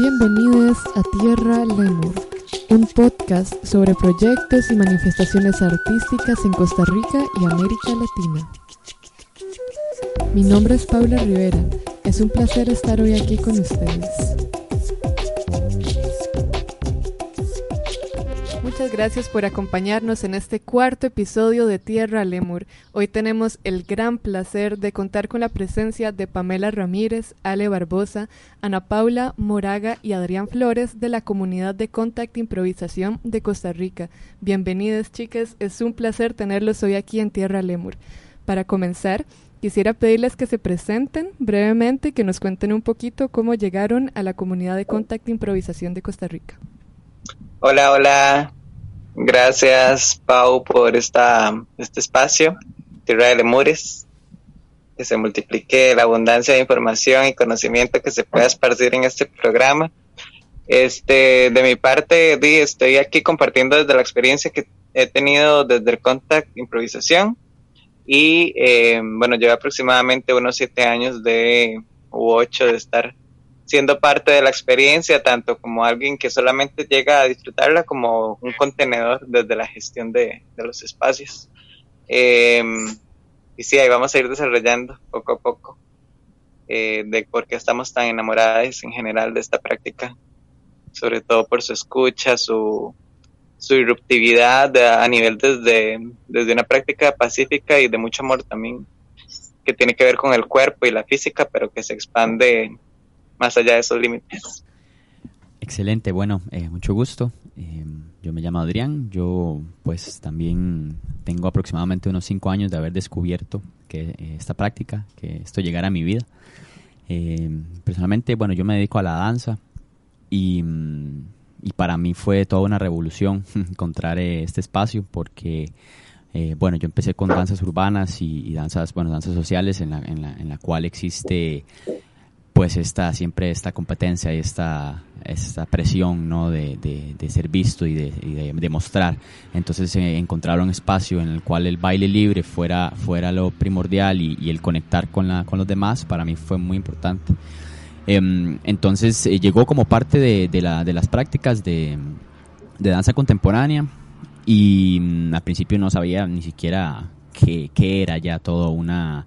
Bienvenidos a Tierra Lemur, un podcast sobre proyectos y manifestaciones artísticas en Costa Rica y América Latina. Mi nombre es Paula Rivera, es un placer estar hoy aquí con ustedes. Gracias por acompañarnos en este cuarto episodio de Tierra Lemur. Hoy tenemos el gran placer de contar con la presencia de Pamela Ramírez, Ale Barbosa, Ana Paula Moraga y Adrián Flores de la comunidad de Contact Improvisación de Costa Rica. Bienvenidas chicas, es un placer tenerlos hoy aquí en Tierra Lemur. Para comenzar, quisiera pedirles que se presenten brevemente y que nos cuenten un poquito cómo llegaron a la comunidad de Contact Improvisación de Costa Rica. Hola, hola, Gracias, Pau, por esta, este espacio, Tierra de Lemures, que se multiplique la abundancia de información y conocimiento que se pueda esparcir en este programa. Este, de mi parte, estoy aquí compartiendo desde la experiencia que he tenido desde el Contact Improvisación y eh, bueno, llevo aproximadamente unos siete años de, u ocho de estar siendo parte de la experiencia, tanto como alguien que solamente llega a disfrutarla como un contenedor desde la gestión de, los espacios. Em, y sí, ahí vamos a ir desarrollando poco a poco eh, de por qué estamos tan enamoradas en general de esta práctica, sobre todo por su escucha, su, su irruptividad a nivel desde, desde una práctica pacífica y de mucho amor también, que tiene que ver con el cuerpo y la física, pero que se expande más allá de esos límites. Excelente, bueno, eh, mucho gusto. Eh, yo me llamo Adrián, yo pues también tengo aproximadamente unos cinco años de haber descubierto que eh, esta práctica, que esto llegara a mi vida. personalmente, bueno, yo me dedico a la danza y, y para mí fue toda una revolución encontrar este espacio porque bueno, yo empecé con danzas urbanas y, danzas, bueno, danzas sociales en la, en la, en la cual existe pues está siempre esta competencia y esta, esta presión ¿no? de, de, ser visto y de, y de mostrar. Entonces eh, encontrar un espacio en el cual el baile libre fuera, fuera lo primordial y, el conectar con, la, con los demás para mí fue muy importante. Em, entonces eh, llegó como parte de, la, de las prácticas de, danza contemporánea y mm, al principio no sabía ni siquiera qué, qué era ya todo una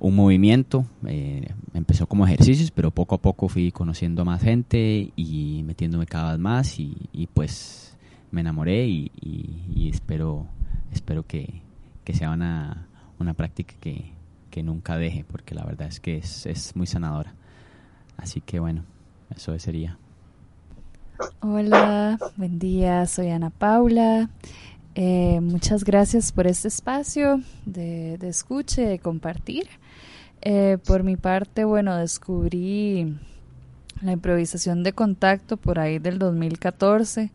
un movimiento. Eh, empezó como ejercicios, pero poco a poco fui conociendo más gente y metiéndome cada vez más y, pues me enamoré y, espero, espero que, sea una, una práctica que, que, nunca deje, porque la verdad es que es, es muy sanadora. Así que bueno, eso sería. Hola, buen día, soy Ana Paula. Eh, muchas gracias por este espacio de, de escucha, de compartir. Eh, por mi parte, bueno, descubrí la improvisación de contacto por ahí del 2014.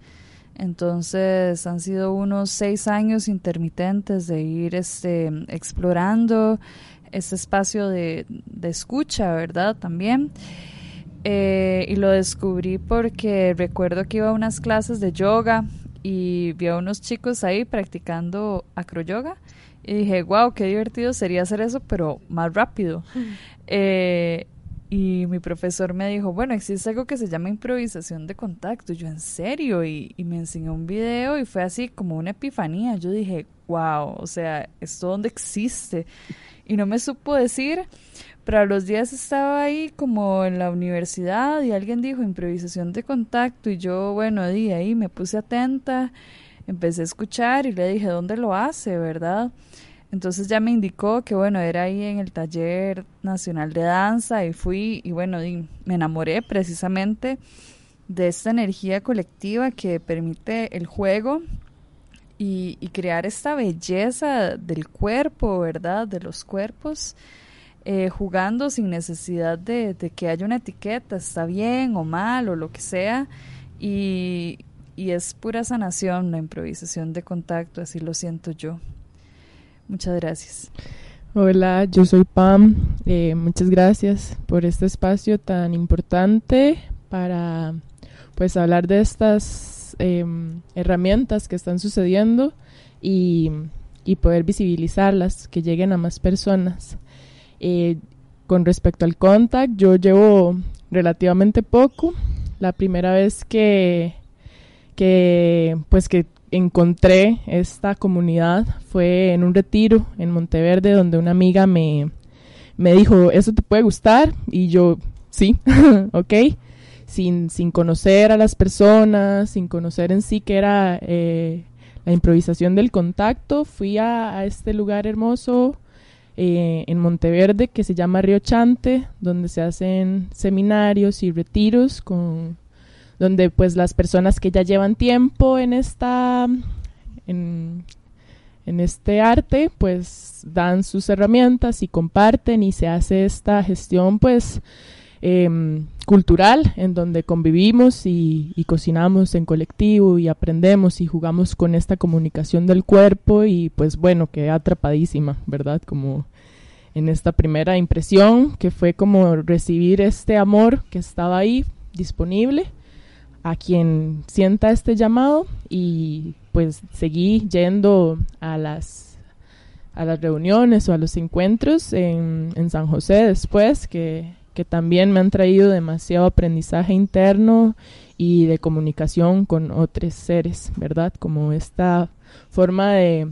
Entonces han sido unos seis años intermitentes de ir este, explorando este espacio de, escucha, ¿verdad? También. Eh, y lo descubrí porque recuerdo que iba a unas clases de yoga y vi a unos chicos ahí practicando acroyoga y dije, wow, qué divertido sería hacer eso, pero más rápido. Eh, y mi profesor me dijo, bueno, existe algo que se llama improvisación de contacto. yo, ¿en serio? Y, y, me enseñó un video y fue así como una epifanía. Yo dije, wow, o sea, esto donde existe. Y no me supo decir, pero a los días estaba ahí como en la universidad y alguien dijo improvisación de contacto y yo, bueno, di ahí me puse atenta, empecé a escuchar y le dije, ¿dónde lo hace, verdad? Entonces ya me indicó que bueno, era ahí en el taller nacional de danza y fui y bueno, me enamoré precisamente de esta energía colectiva que permite el juego y, crear esta belleza del cuerpo, ¿verdad? De los cuerpos, eh, jugando sin necesidad de, que haya una etiqueta, está bien o mal o lo que sea. Y, y es pura sanación la improvisación de contacto, así lo siento yo. Muchas gracias. Hola, yo soy Pam. Eh, muchas gracias por este espacio tan importante para pues hablar de estas em, herramientas que están sucediendo y, poder visibilizarlas, que lleguen a más personas. Eh, con respecto al contact, yo llevo relativamente poco. La primera vez que, que pues que encontré esta comunidad fue en un retiro en Monteverde donde una amiga me, me dijo, eso te puede gustar y yo, sí, ok sin, sin conocer a las personas, sin conocer en sí que era eh, la improvisación del contacto, fui a, este lugar hermoso eh, en Monteverde que se llama Río Chante, donde se hacen seminarios y retiros con donde pues las personas que ya llevan tiempo en esta en, este arte pues dan sus herramientas y comparten y se hace esta gestión pues Em, cultural en donde convivimos y, cocinamos en colectivo y aprendemos y jugamos con esta comunicación del cuerpo y pues bueno, quedé atrapadísima, ¿verdad? Como en esta primera impresión que fue como recibir este amor que estaba ahí disponible a quien sienta este llamado y pues seguí yendo a las a las reuniones o a los encuentros en, en San José después que que también me han traído demasiado aprendizaje interno y de comunicación con otros seres, ¿verdad? Como esta forma de,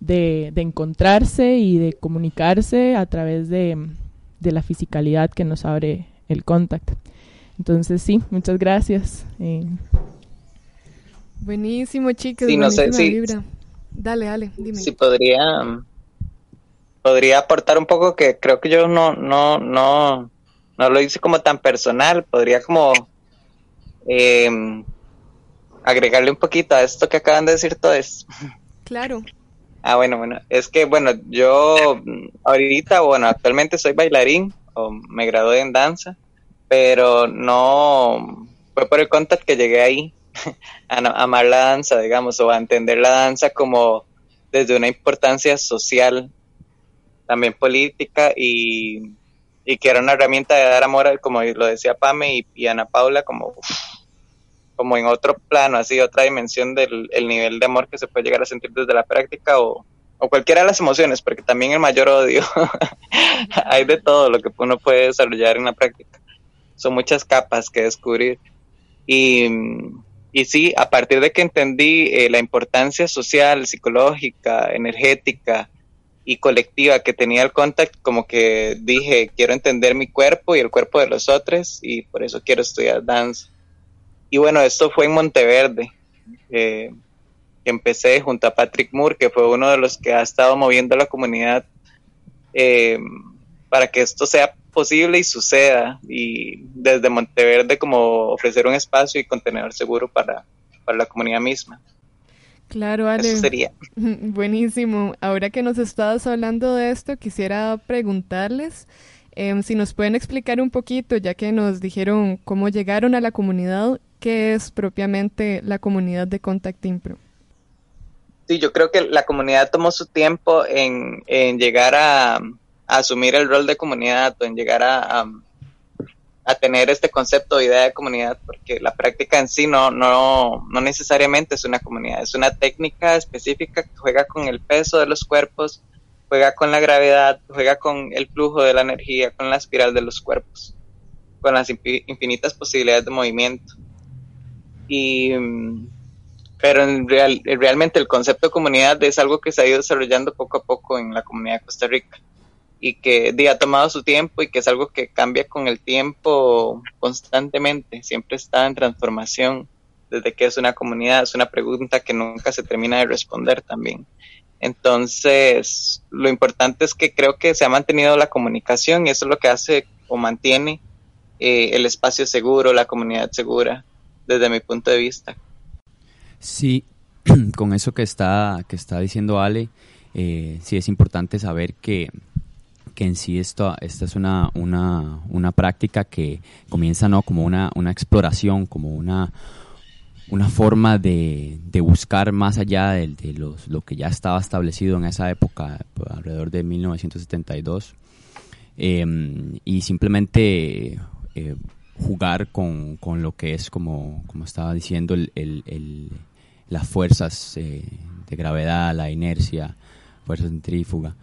de, encontrarse y de comunicarse a través de, la fisicalidad que nos abre el contacto. Entonces, sí, muchas gracias. Eh. Buenísimo, chicos. Sí, no sé, Dale, dale, dime. Si podría podría aportar un poco que creo que yo no, no, no, no lo hice como tan personal, podría como em, agregarle un poquito a esto que acaban de decir todos. Claro. Ah, bueno, bueno, es que bueno, yo ahorita, bueno, actualmente soy bailarín o me gradué en danza, pero no fue por el contacto que llegué ahí a, amar la danza, digamos, o a entender la danza como desde una importancia social también política y, que era una herramienta de dar amor, como lo decía Pame y, Ana Paula, como, como en otro plano, así, otra dimensión del nivel de amor que se puede llegar a sentir desde la práctica o, o cualquiera de las emociones, porque también el mayor odio, hay de todo lo que uno puede desarrollar en la práctica. Son muchas capas que descubrir. Y, y sí, a partir de que entendí eh, la importancia social, psicológica, energética, y colectiva que tenía el contact, como que dije, quiero entender mi cuerpo y el cuerpo de los otros y por eso quiero estudiar danza. Y bueno, esto fue en Monteverde. Eh, empecé junto a Patrick Moore, que fue uno de los que ha estado moviendo la comunidad eh, para que esto sea posible y suceda. Y desde Monteverde como ofrecer un espacio y contenedor seguro para, para la comunidad misma. Claro, Ale. sería. Buenísimo. Ahora que nos estabas hablando de esto, quisiera preguntarles em, si nos pueden explicar un poquito, ya que nos dijeron cómo llegaron a la comunidad, qué es propiamente la comunidad de Contact Impro. Sí, yo creo que la comunidad tomó su tiempo en, llegar a, asumir el rol de comunidad o en llegar a a tener este concepto de idea de comunidad, porque la práctica en sí no, no, no necesariamente es una comunidad, es una técnica específica que juega con el peso de los cuerpos, juega con la gravedad, juega con el flujo de la energía, con la espiral de los cuerpos, con las infinitas posibilidades de movimiento. Y, pero en real, realmente el concepto de comunidad es algo que se ha ido desarrollando poco a poco en la comunidad de Costa Rica y que ha tomado su tiempo y que es algo que cambia con el tiempo constantemente, siempre está en transformación desde que es una comunidad, es una pregunta que nunca se termina de responder también. Entonces, lo importante es que creo que se ha mantenido la comunicación y eso es lo que hace o mantiene eh, el espacio seguro, la comunidad segura, desde mi punto de vista. Sí, con eso que está, que está diciendo Ale, eh, sí es importante saber que, que en sí esto, esta es una, una, una práctica que comienza ¿no? como una, una exploración, como una, una forma de, de buscar más allá de, los, lo que ya estaba establecido en esa época, alrededor de 1972, em, y simplemente eh, jugar con, con, lo que es, como, como estaba diciendo, el, el, las fuerzas eh, de gravedad, la inercia, fuerza centrífuga.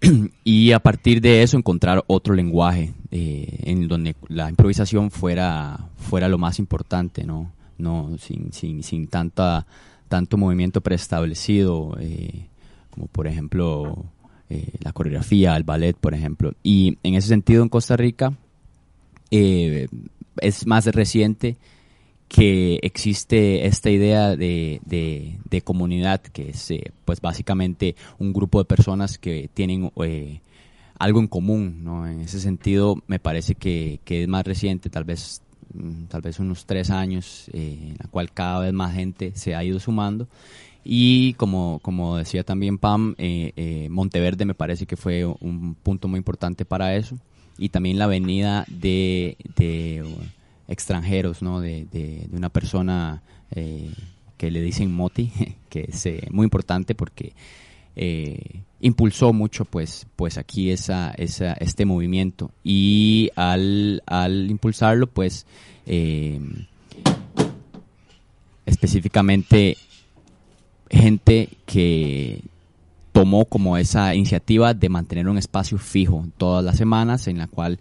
y a partir de eso encontrar otro lenguaje eh, en donde la improvisación fuera, fuera lo más importante, ¿no? no sin, sin, sin tanta, tanto movimiento preestablecido, eh, como por ejemplo eh, la coreografía, el ballet, por ejemplo. Y en ese sentido en Costa Rica es más reciente que existe esta idea de, de, comunidad, que es pues básicamente un grupo de personas que tienen algo en común, ¿no? En ese sentido me parece que, que es más reciente, tal vez Mm, tal vez unos tres años, eh, en la cual cada vez más gente se ha ido sumando. Y como, como decía también Pam, eh, eh, Monteverde me parece que fue un punto muy importante para eso. Y también la venida de extranjeros, ¿no? de, de, una persona que le dicen Moti, que es muy importante porque impulsó mucho pues, pues aquí esa, esa, este movimiento y al, al impulsarlo pues eh, específicamente gente que tomó como esa iniciativa de mantener un espacio fijo todas las semanas en la cual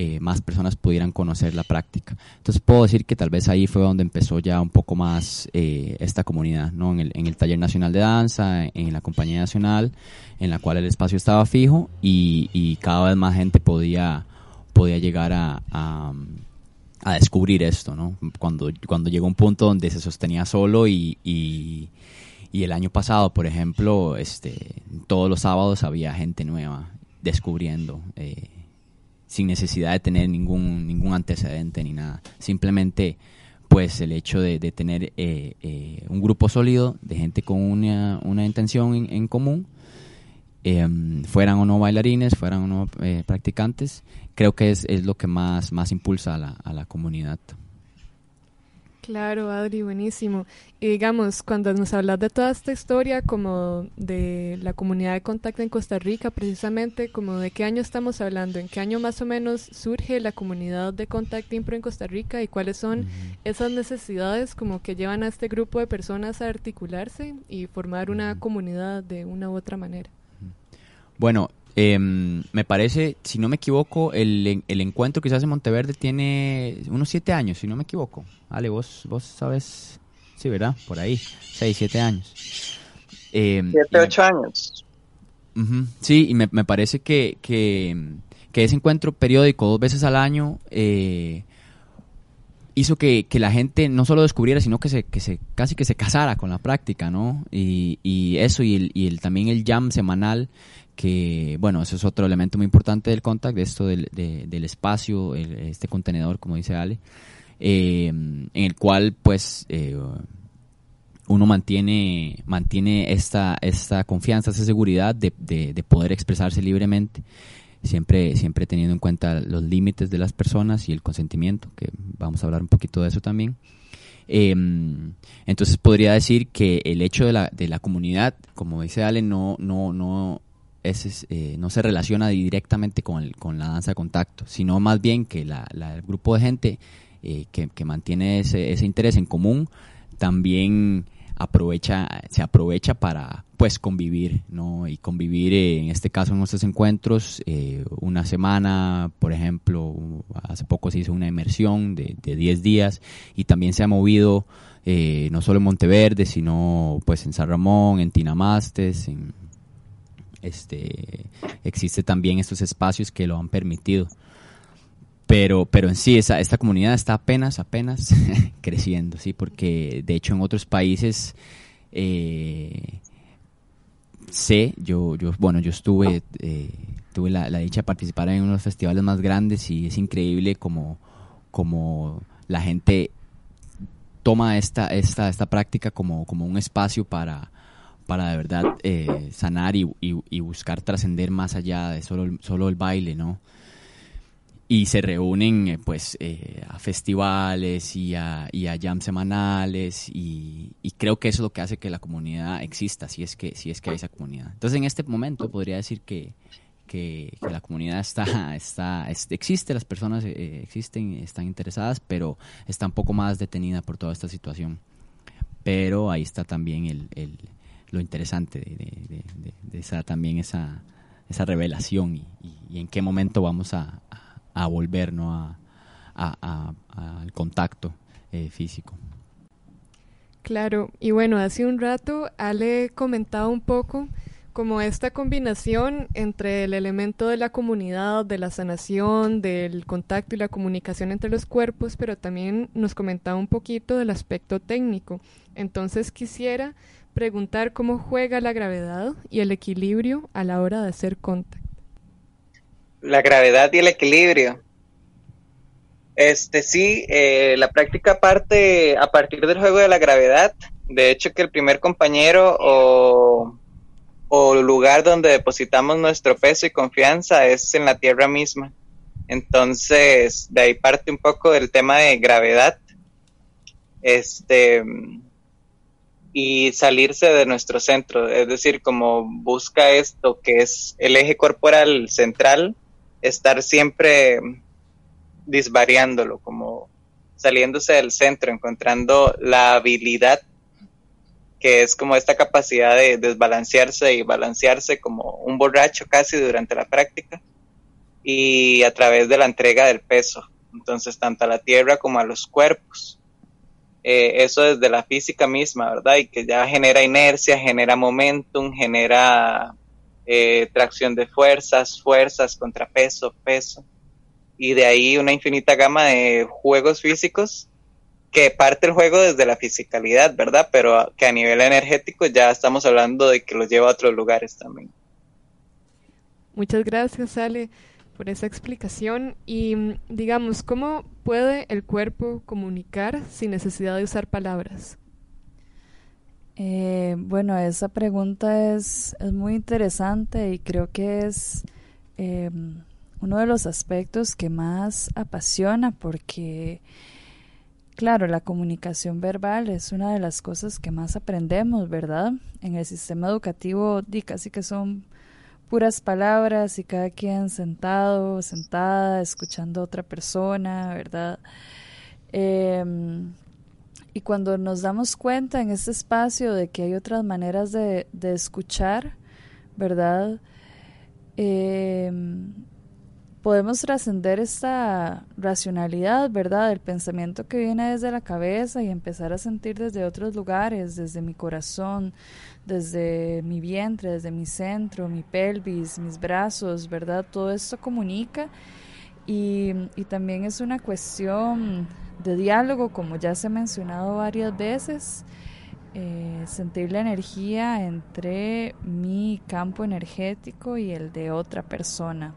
eh, más personas pudieran conocer la práctica. Entonces puedo decir que tal vez ahí fue donde empezó ya un poco más eh, esta comunidad, ¿no? En el, en el Taller Nacional de Danza, en la Compañía Nacional, en la cual el espacio estaba fijo y, y cada vez más gente podía, podía llegar a, a, a, descubrir esto, ¿no? Cuando, cuando llegó un punto donde se sostenía solo y, y y el año pasado, por ejemplo, este, todos los sábados había gente nueva descubriendo, eh, sin necesidad de tener ningún, ningún antecedente ni nada. Simplemente, pues el hecho de, tener eh, eh, un grupo sólido de gente con una, una intención en, común, em, fueran o no bailarines, fueran o no practicantes, creo que es, es, lo que más, más impulsa a la, a la comunidad. Claro, Adri, buenísimo. Y digamos, cuando nos hablas de toda esta historia, como de la comunidad de contacto en Costa Rica, precisamente, como de qué año estamos hablando, en qué año más o menos surge la comunidad de contacto impro en Costa Rica y cuáles son esas necesidades como que llevan a este grupo de personas a articularse y formar una comunidad de una u otra manera. Bueno, Em, me parece, si no me equivoco, el, el encuentro que se hace en Monteverde tiene unos siete años, si no me equivoco. Ale, vos, vos sabes, sí, ¿verdad? Por ahí, seis, siete años. Em, siete, ocho años. sí, y me, me parece que, que, que, ese encuentro periódico dos veces al año eh, hizo que, que, la gente no solo descubriera, sino que se, que se casi que se casara con la práctica, ¿no? Y, y eso, y, el, y el, también el jam semanal que, bueno, eso es otro elemento muy importante del contact, de esto del, del espacio, este contenedor, como dice Ale, eh, en el cual, pues, eh, uno mantiene, mantiene esta, esta confianza, esta seguridad de, de, poder expresarse libremente, siempre, siempre teniendo en cuenta los límites de las personas y el consentimiento, que vamos a hablar un poquito de eso también. Eh, entonces podría decir que el hecho de la, de la comunidad, como dice Ale, no, no, no, eh, no se relaciona directamente con, con, la danza de contacto, sino más bien que la, el grupo de gente eh, que, mantiene ese, ese, interés en común también aprovecha, se aprovecha para pues convivir, ¿no? Y convivir eh, en este caso en nuestros encuentros, una semana, por ejemplo, hace poco se hizo una inmersión de, de 10 días y también se ha movido no solo en Monteverde, sino pues en San Ramón, en Tinamastes, en este, existe también estos espacios que lo han permitido. Pero, pero en sí, esa, esta comunidad está apenas, apenas creciendo, ¿sí? Porque de hecho en otros países eh, sé, yo, yo, bueno, yo estuve, eh, tuve la, dicha de participar en uno de los festivales más grandes y es increíble como, como la gente toma esta, esta, esta práctica como, como un espacio para, para de verdad eh, sanar y, buscar trascender más allá de solo, solo el baile, ¿no? Y se reúnen eh, pues eh, a festivales y a, y a jam semanales y, creo que eso es lo que hace que la comunidad exista, si es que, si es que hay esa comunidad. Entonces en este momento podría decir que, que, la comunidad está, está, existe, las personas existen, están interesadas, pero está un poco más detenida por toda esta situación. Pero ahí está también el lo interesante de, esa, también esa, esa revelación y, en qué momento vamos a, a, volver ¿no? al contacto eh, físico. Claro, y bueno, hace un rato Ale comentaba un poco como esta combinación entre el elemento de la comunidad, de la sanación, del contacto y la comunicación entre los cuerpos, pero también nos comentaba un poquito del aspecto técnico. Entonces quisiera preguntar cómo juega la gravedad y el equilibrio a la hora de hacer contacto. La gravedad y el equilibrio. Este sí, eh, la práctica parte a partir del juego de la gravedad. De hecho, que el primer compañero o o lugar donde depositamos nuestro peso y confianza es en la tierra misma. Entonces, de ahí parte un poco del tema de gravedad. Este y salirse de nuestro centro, es decir, como busca esto que es el eje corporal central, estar siempre disvariándolo, como saliéndose del centro, encontrando la habilidad que es como esta capacidad de desbalancearse y balancearse como un borracho casi durante la práctica y a través de la entrega del peso, entonces tanto a la tierra como a los cuerpos. Eh, eso desde la física misma, ¿verdad? Y que ya genera inercia, genera momentum, genera eh, tracción de fuerzas, fuerzas, contrapeso, peso. Y de ahí una infinita gama de juegos físicos que parte el juego desde la fisicalidad, ¿verdad? Pero que a nivel energético ya estamos hablando de que lo lleva a otros lugares también. Muchas gracias, Ale, por esa explicación. Y digamos, ¿cómo puede el cuerpo comunicar sin necesidad de usar palabras? Eh, bueno, esa pregunta es, es, muy interesante y creo que es eh, uno de los aspectos que más apasiona porque Claro, la comunicación verbal es una de las cosas que más aprendemos, ¿verdad? En el sistema educativo casi que son puras palabras y cada quien sentado, sentada, escuchando a otra persona, ¿verdad? Em, y cuando nos damos cuenta en este espacio de que hay otras maneras de, de escuchar, ¿verdad? Eh, podemos trascender esta racionalidad, ¿verdad? Del pensamiento que viene desde la cabeza y empezar a sentir desde otros lugares, desde mi corazón, desde mi vientre, desde mi centro, mi pelvis, mis brazos, ¿verdad? Todo esto comunica y, y también es una cuestión de diálogo, como ya se ha mencionado varias veces. Eh, sentir la energía entre mi campo energético y el de otra persona.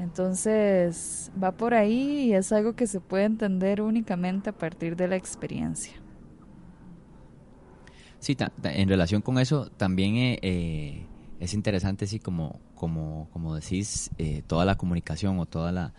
Entonces va por ahí y es algo que se puede entender únicamente a partir de la experiencia. Sí, en relación con eso también eh, eh, es interesante, sí, como, como, como decís, eh, toda la comunicación o toda la,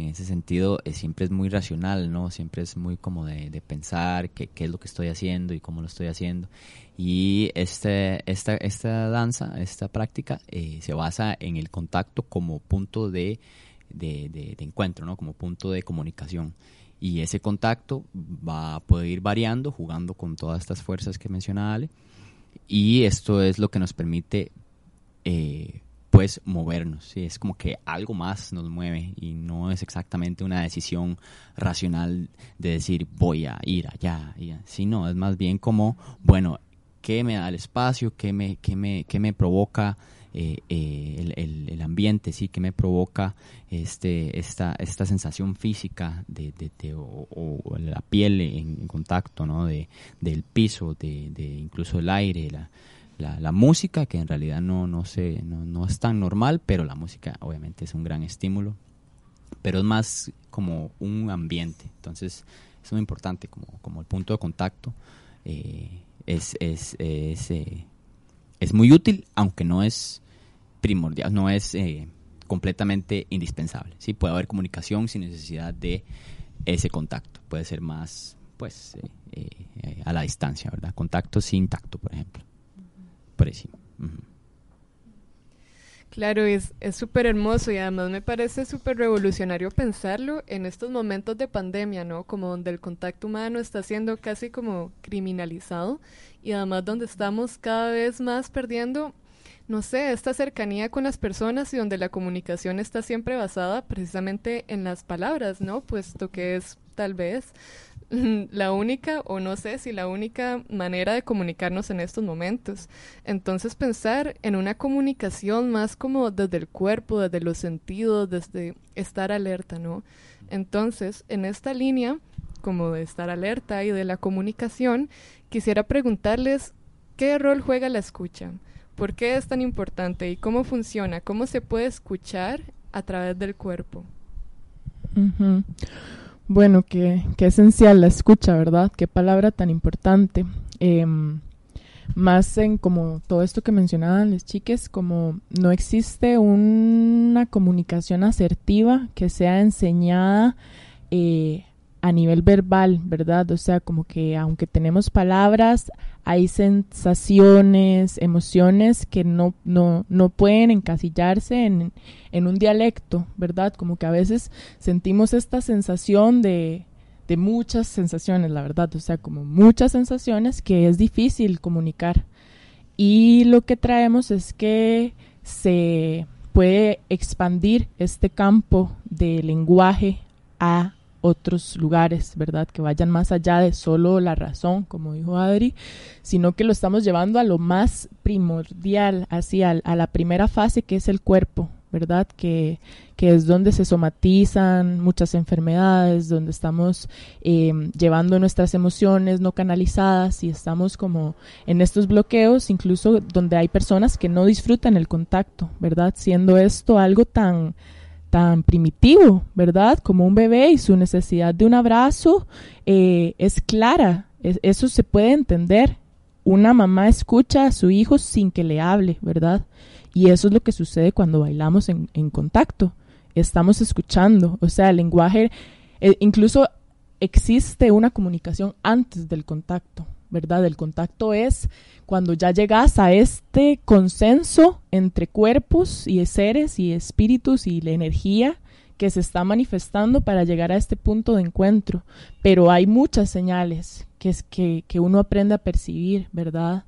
en ese sentido, siempre es muy racional, ¿no? Siempre es muy como de, pensar qué, qué, es lo que estoy haciendo y cómo lo estoy haciendo. Y este, esta, esta danza, esta práctica, eh, se basa en el contacto como punto de, de, encuentro, ¿no? como punto de comunicación. Y ese contacto va a poder ir variando, jugando con todas estas fuerzas que mencionaba Ale. Y esto es lo que nos permite eh, pues movernos. ¿sí? Es como que algo más nos mueve y no es exactamente una decisión racional de decir voy a ir allá, sino es más bien como, bueno, qué me da el espacio, qué me, qué me, qué me provoca eh, eh, el, el, ambiente, sí, qué me provoca este, esta, esta sensación física de, de, o, la piel en, contacto, ¿no? De, del piso, de, de incluso el aire, la, la, la, música, que en realidad no, no, sé, no, no es tan normal, pero la música obviamente es un gran estímulo pero es más como un ambiente. Entonces, es muy importante como, como el punto de contacto. Eh, es, es, es, eh, es, muy útil, aunque no es primordial, no es eh, completamente indispensable. ¿sí? Puede haber comunicación sin necesidad de ese contacto. Puede ser más pues a la distancia, ¿verdad? Contacto sin tacto, por ejemplo. Claro, es súper hermoso y además me parece súper revolucionario pensarlo en estos momentos de pandemia, ¿no? Como donde el contacto humano está siendo casi como criminalizado y además donde estamos cada vez más perdiendo, no sé, esta cercanía con las personas y donde la comunicación está siempre basada precisamente en las palabras, ¿no? Puesto que es tal vez la única, o no sé si la única manera de comunicarnos en estos momentos. Entonces pensar en una comunicación más como desde el cuerpo, desde los sentidos, desde estar alerta, ¿no? Entonces, en esta línea, como de estar alerta y de la comunicación, quisiera preguntarles qué rol juega la escucha, por qué es tan importante y cómo funciona, cómo se puede escuchar a través del cuerpo. Bueno, qué, esencial la escucha, ¿verdad? Qué palabra tan importante. Em, más en como todo esto que mencionaban las chiques, como no existe una comunicación asertiva que sea enseñada eh, a nivel verbal, ¿verdad? O sea, como que aunque tenemos palabras, hay sensaciones, emociones que no, no, no pueden encasillarse en, en, un dialecto, ¿verdad? Como que a veces sentimos esta sensación de, de muchas sensaciones, la verdad, o sea, como muchas sensaciones que es difícil comunicar. Y lo que traemos es que se puede expandir este campo de lenguaje a otros lugares, ¿verdad? Que vayan más allá de solo la razón, como dijo Adri, sino que lo estamos llevando a lo más primordial, así a, la primera fase que es el cuerpo, ¿verdad? Que, que, es donde se somatizan muchas enfermedades, donde estamos em, llevando nuestras emociones no canalizadas y estamos como en estos bloqueos, incluso donde hay personas que no disfrutan el contacto, ¿verdad? Siendo esto algo tan tan primitivo, ¿verdad? Como un bebé y su necesidad de un abrazo eh, es clara, eso se puede entender. Una mamá escucha a su hijo sin que le hable, ¿verdad? Y eso es lo que sucede cuando bailamos en, contacto. Estamos escuchando, o sea, el lenguaje, eh, incluso existe una comunicación antes del contacto, ¿verdad? El contacto es cuando ya llegas a este consenso entre cuerpos y seres y espíritus y la energía que se está manifestando para llegar a este punto de encuentro. Pero hay muchas señales que, es que, que uno aprende a percibir, ¿verdad?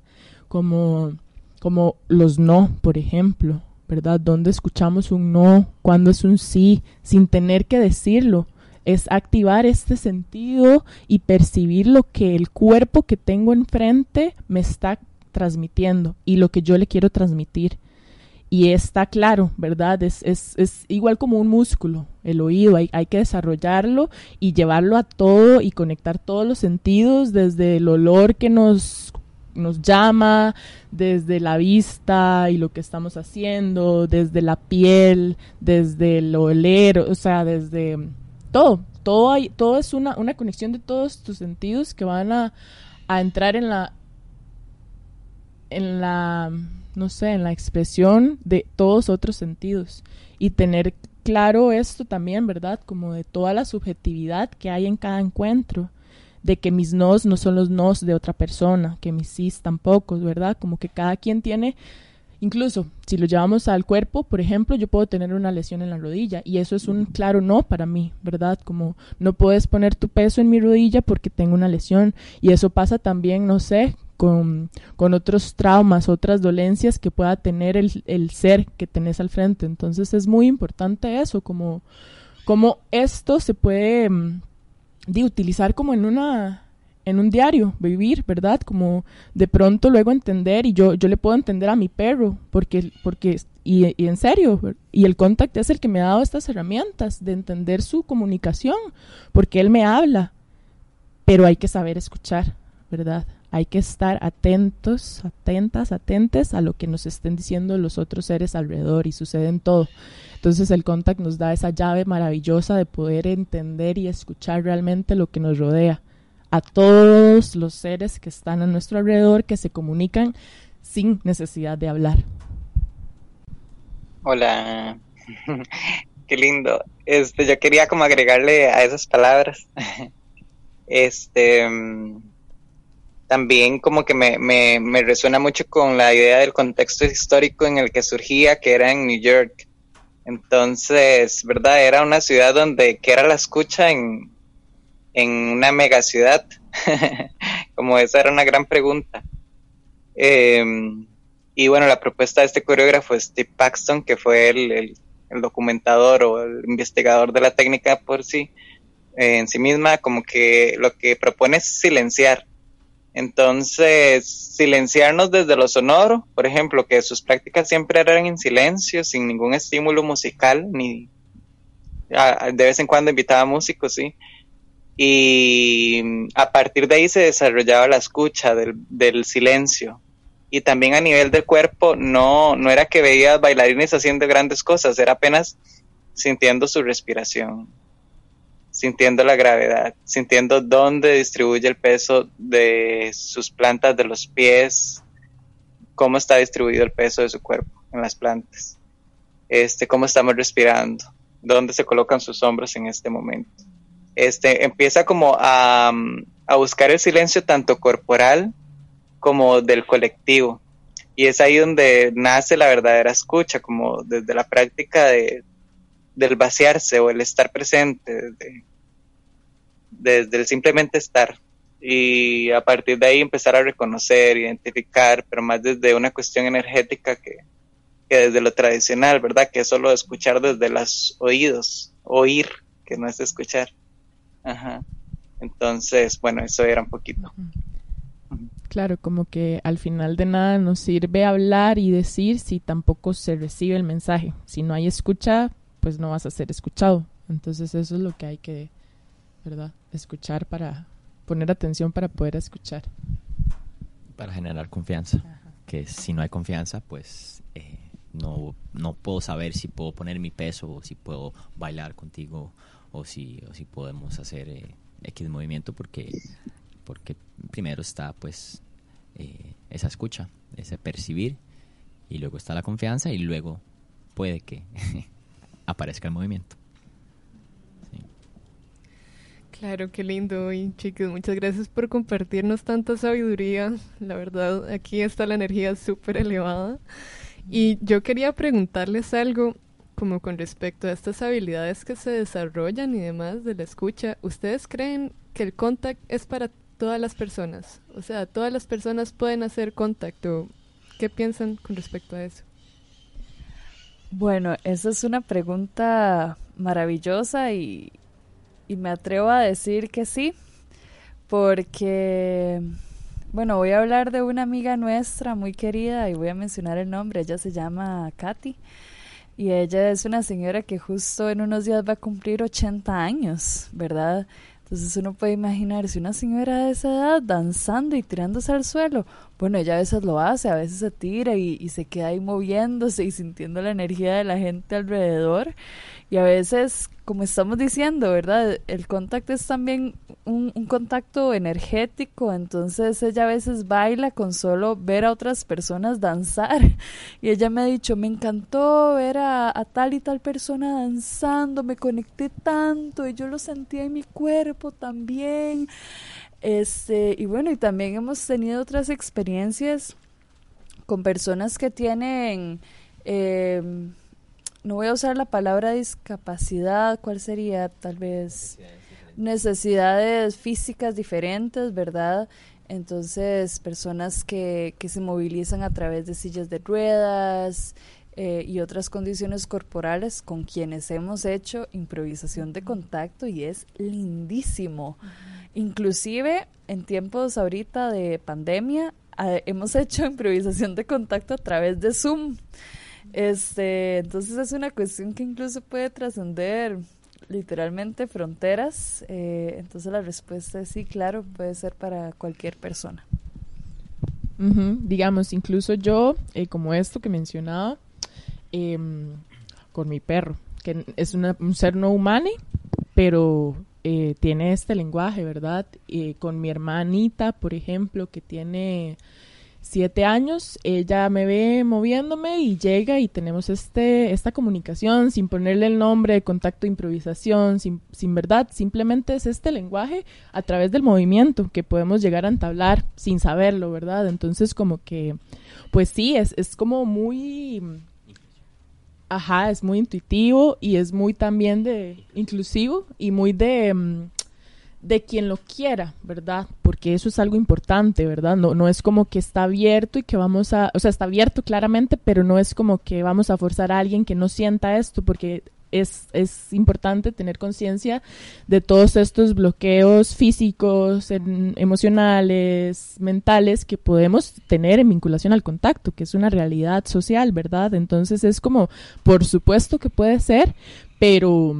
Como, como los no, por ejemplo, ¿verdad? Donde escuchamos un no, cuando es un sí, sin tener que decirlo es activar este sentido y percibir lo que el cuerpo que tengo enfrente me está transmitiendo y lo que yo le quiero transmitir. Y está claro, ¿verdad? Es, es, es igual como un músculo, el oído, hay, hay, que desarrollarlo y llevarlo a todo y conectar todos los sentidos, desde el olor que nos, nos llama, desde la vista y lo que estamos haciendo, desde la piel, desde el oler, o sea, desde todo, todo, todo es una, una conexión de todos tus sentidos que van a, a entrar en la, en la, no sé, en la expresión de todos otros sentidos y tener claro esto también, ¿verdad? Como de toda la subjetividad que hay en cada encuentro, de que mis nos no son los nos de otra persona, que mis sís tampoco, ¿verdad? Como que cada quien tiene Incluso si lo llevamos al cuerpo, por ejemplo, yo puedo tener una lesión en la rodilla y eso es un claro no para mí, ¿verdad? Como no puedes poner tu peso en mi rodilla porque tengo una lesión y eso pasa también, no sé, con, con otros traumas, otras dolencias que pueda tener el, el, ser que tenés al frente. Entonces es muy importante eso, como, como esto se puede mm, de utilizar como en una en un diario, vivir, ¿verdad? Como de pronto luego entender y yo, yo le puedo entender a mi perro, porque, porque y, y en serio, y el contact es el que me ha dado estas herramientas de entender su comunicación, porque él me habla, pero hay que saber escuchar, ¿verdad? hay que estar atentos, atentas, atentes a lo que nos estén diciendo los otros seres alrededor y sucede en todo. Entonces el contact nos da esa llave maravillosa de poder entender y escuchar realmente lo que nos rodea a todos los seres que están a nuestro alrededor, que se comunican sin necesidad de hablar. Hola, qué lindo. Este, yo quería como agregarle a esas palabras. Este, también como que me, me, me resuena mucho con la idea del contexto histórico en el que surgía, que era en New York. Entonces, ¿verdad? Era una ciudad donde, que era la escucha en, en una mega ciudad. como esa era una gran pregunta. Em, y bueno, la propuesta de este coreógrafo Steve Paxton, que fue el, el, documentador o el investigador de la técnica por sí, en sí misma, como que lo que propone es silenciar. Entonces, silenciarnos desde lo sonoro, por ejemplo, que sus prácticas siempre eran en silencio, sin ningún estímulo musical, ni de vez en cuando invitaba músicos, sí y a partir de ahí se desarrollaba la escucha del, del silencio. Y también a nivel del cuerpo, no, no era que veías bailarines haciendo grandes cosas, era apenas sintiendo su respiración, sintiendo la gravedad, sintiendo dónde distribuye el peso de sus plantas de los pies, cómo está distribuido el peso de su cuerpo en las plantas, este, cómo estamos respirando, dónde se colocan sus hombros en este momento este, empieza como a, a buscar el silencio tanto corporal como del colectivo. Y es ahí donde nace la verdadera escucha, como desde la práctica de, del vaciarse o el estar presente, desde, desde el simplemente estar. Y a partir de ahí empezar a reconocer, identificar, pero más desde una cuestión energética que, que desde lo tradicional, ¿verdad? Que es solo escuchar desde los oídos, oír, que no es escuchar. Ajá. Entonces, bueno, eso era un poquito. Claro, como que al final de nada nos sirve hablar y decir si tampoco se recibe el mensaje. Si no hay escucha, pues no vas a ser escuchado. Entonces eso es lo que hay que, ¿verdad? Escuchar para poner atención para poder escuchar. Para generar confianza. Que si no hay confianza, pues eh, no, no puedo saber si puedo poner mi peso o si puedo bailar contigo o si, o si podemos hacer eh, X movimiento porque, porque primero está pues eh, esa escucha, ese percibir y luego está la confianza y luego puede que aparezca el movimiento. Claro, qué lindo. Y chicos, muchas gracias por compartirnos tanta sabiduría. La verdad, aquí está la energía súper elevada. Y yo quería preguntarles algo como con respecto a estas habilidades que se desarrollan y demás de la escucha, ¿ustedes creen que el contact es para todas las personas? O sea, todas las personas pueden hacer contacto. ¿Qué piensan con respecto a eso? Bueno, esa es una pregunta maravillosa y, y me atrevo a decir que sí, porque, bueno, voy a hablar de una amiga nuestra muy querida y voy a mencionar el nombre, ella se llama Katy. Y ella es una señora que justo en unos días va a cumplir 80 años, ¿verdad? Entonces uno puede imaginarse una señora de esa edad danzando y tirándose al suelo. Bueno, ella a veces lo hace, a veces se tira y, se queda ahí moviéndose y sintiendo la energía de la gente alrededor. Y a veces como estamos diciendo, ¿verdad? El contacto es también un, contacto energético, entonces ella a veces baila con solo ver a otras personas danzar. Y ella me ha dicho, me encantó ver a, a tal y tal persona danzando, me conecté tanto y yo lo sentía en mi cuerpo también. Este, y bueno, y también hemos tenido otras experiencias con personas que tienen... Eh, no voy a usar la palabra discapacidad, ¿cuál sería? Tal vez necesidades, físicas diferentes, ¿verdad? Entonces, personas que, que se movilizan a través de sillas de ruedas eh, y otras condiciones corporales con quienes hemos hecho improvisación de contacto y es lindísimo. Inclusive en tiempos ahorita de pandemia, ah, hemos hecho improvisación de contacto a través de Zoom. Este, entonces es una cuestión que incluso puede trascender literalmente fronteras. Eh, entonces la respuesta es sí, claro, puede ser para cualquier persona. Digamos, incluso yo, eh, como esto que mencionaba, em, con mi perro, que es un ser no humano, pero eh, tiene este lenguaje, ¿verdad? Con mi hermanita, por ejemplo, que tiene siete años, ella me ve moviéndome y llega y tenemos este, esta comunicación sin ponerle el nombre contacto improvisación, sin, sin verdad, simplemente es este lenguaje a través del movimiento que podemos llegar a entablar sin saberlo, ¿verdad? Entonces como que, pues sí, es, es como muy Ajá, es muy intuitivo y es muy también de inclusivo y muy de, mm, de quien lo quiera, ¿verdad? Porque eso es algo importante, ¿verdad? No, no es como que está abierto y que vamos a, o sea, está abierto claramente, pero no es como que vamos a forzar a alguien que no sienta esto, porque es, es importante tener conciencia de todos estos bloqueos físicos, emocionales, mentales que podemos tener en vinculación al contacto, que es una realidad social, ¿verdad? Entonces es como, por supuesto que puede ser, pero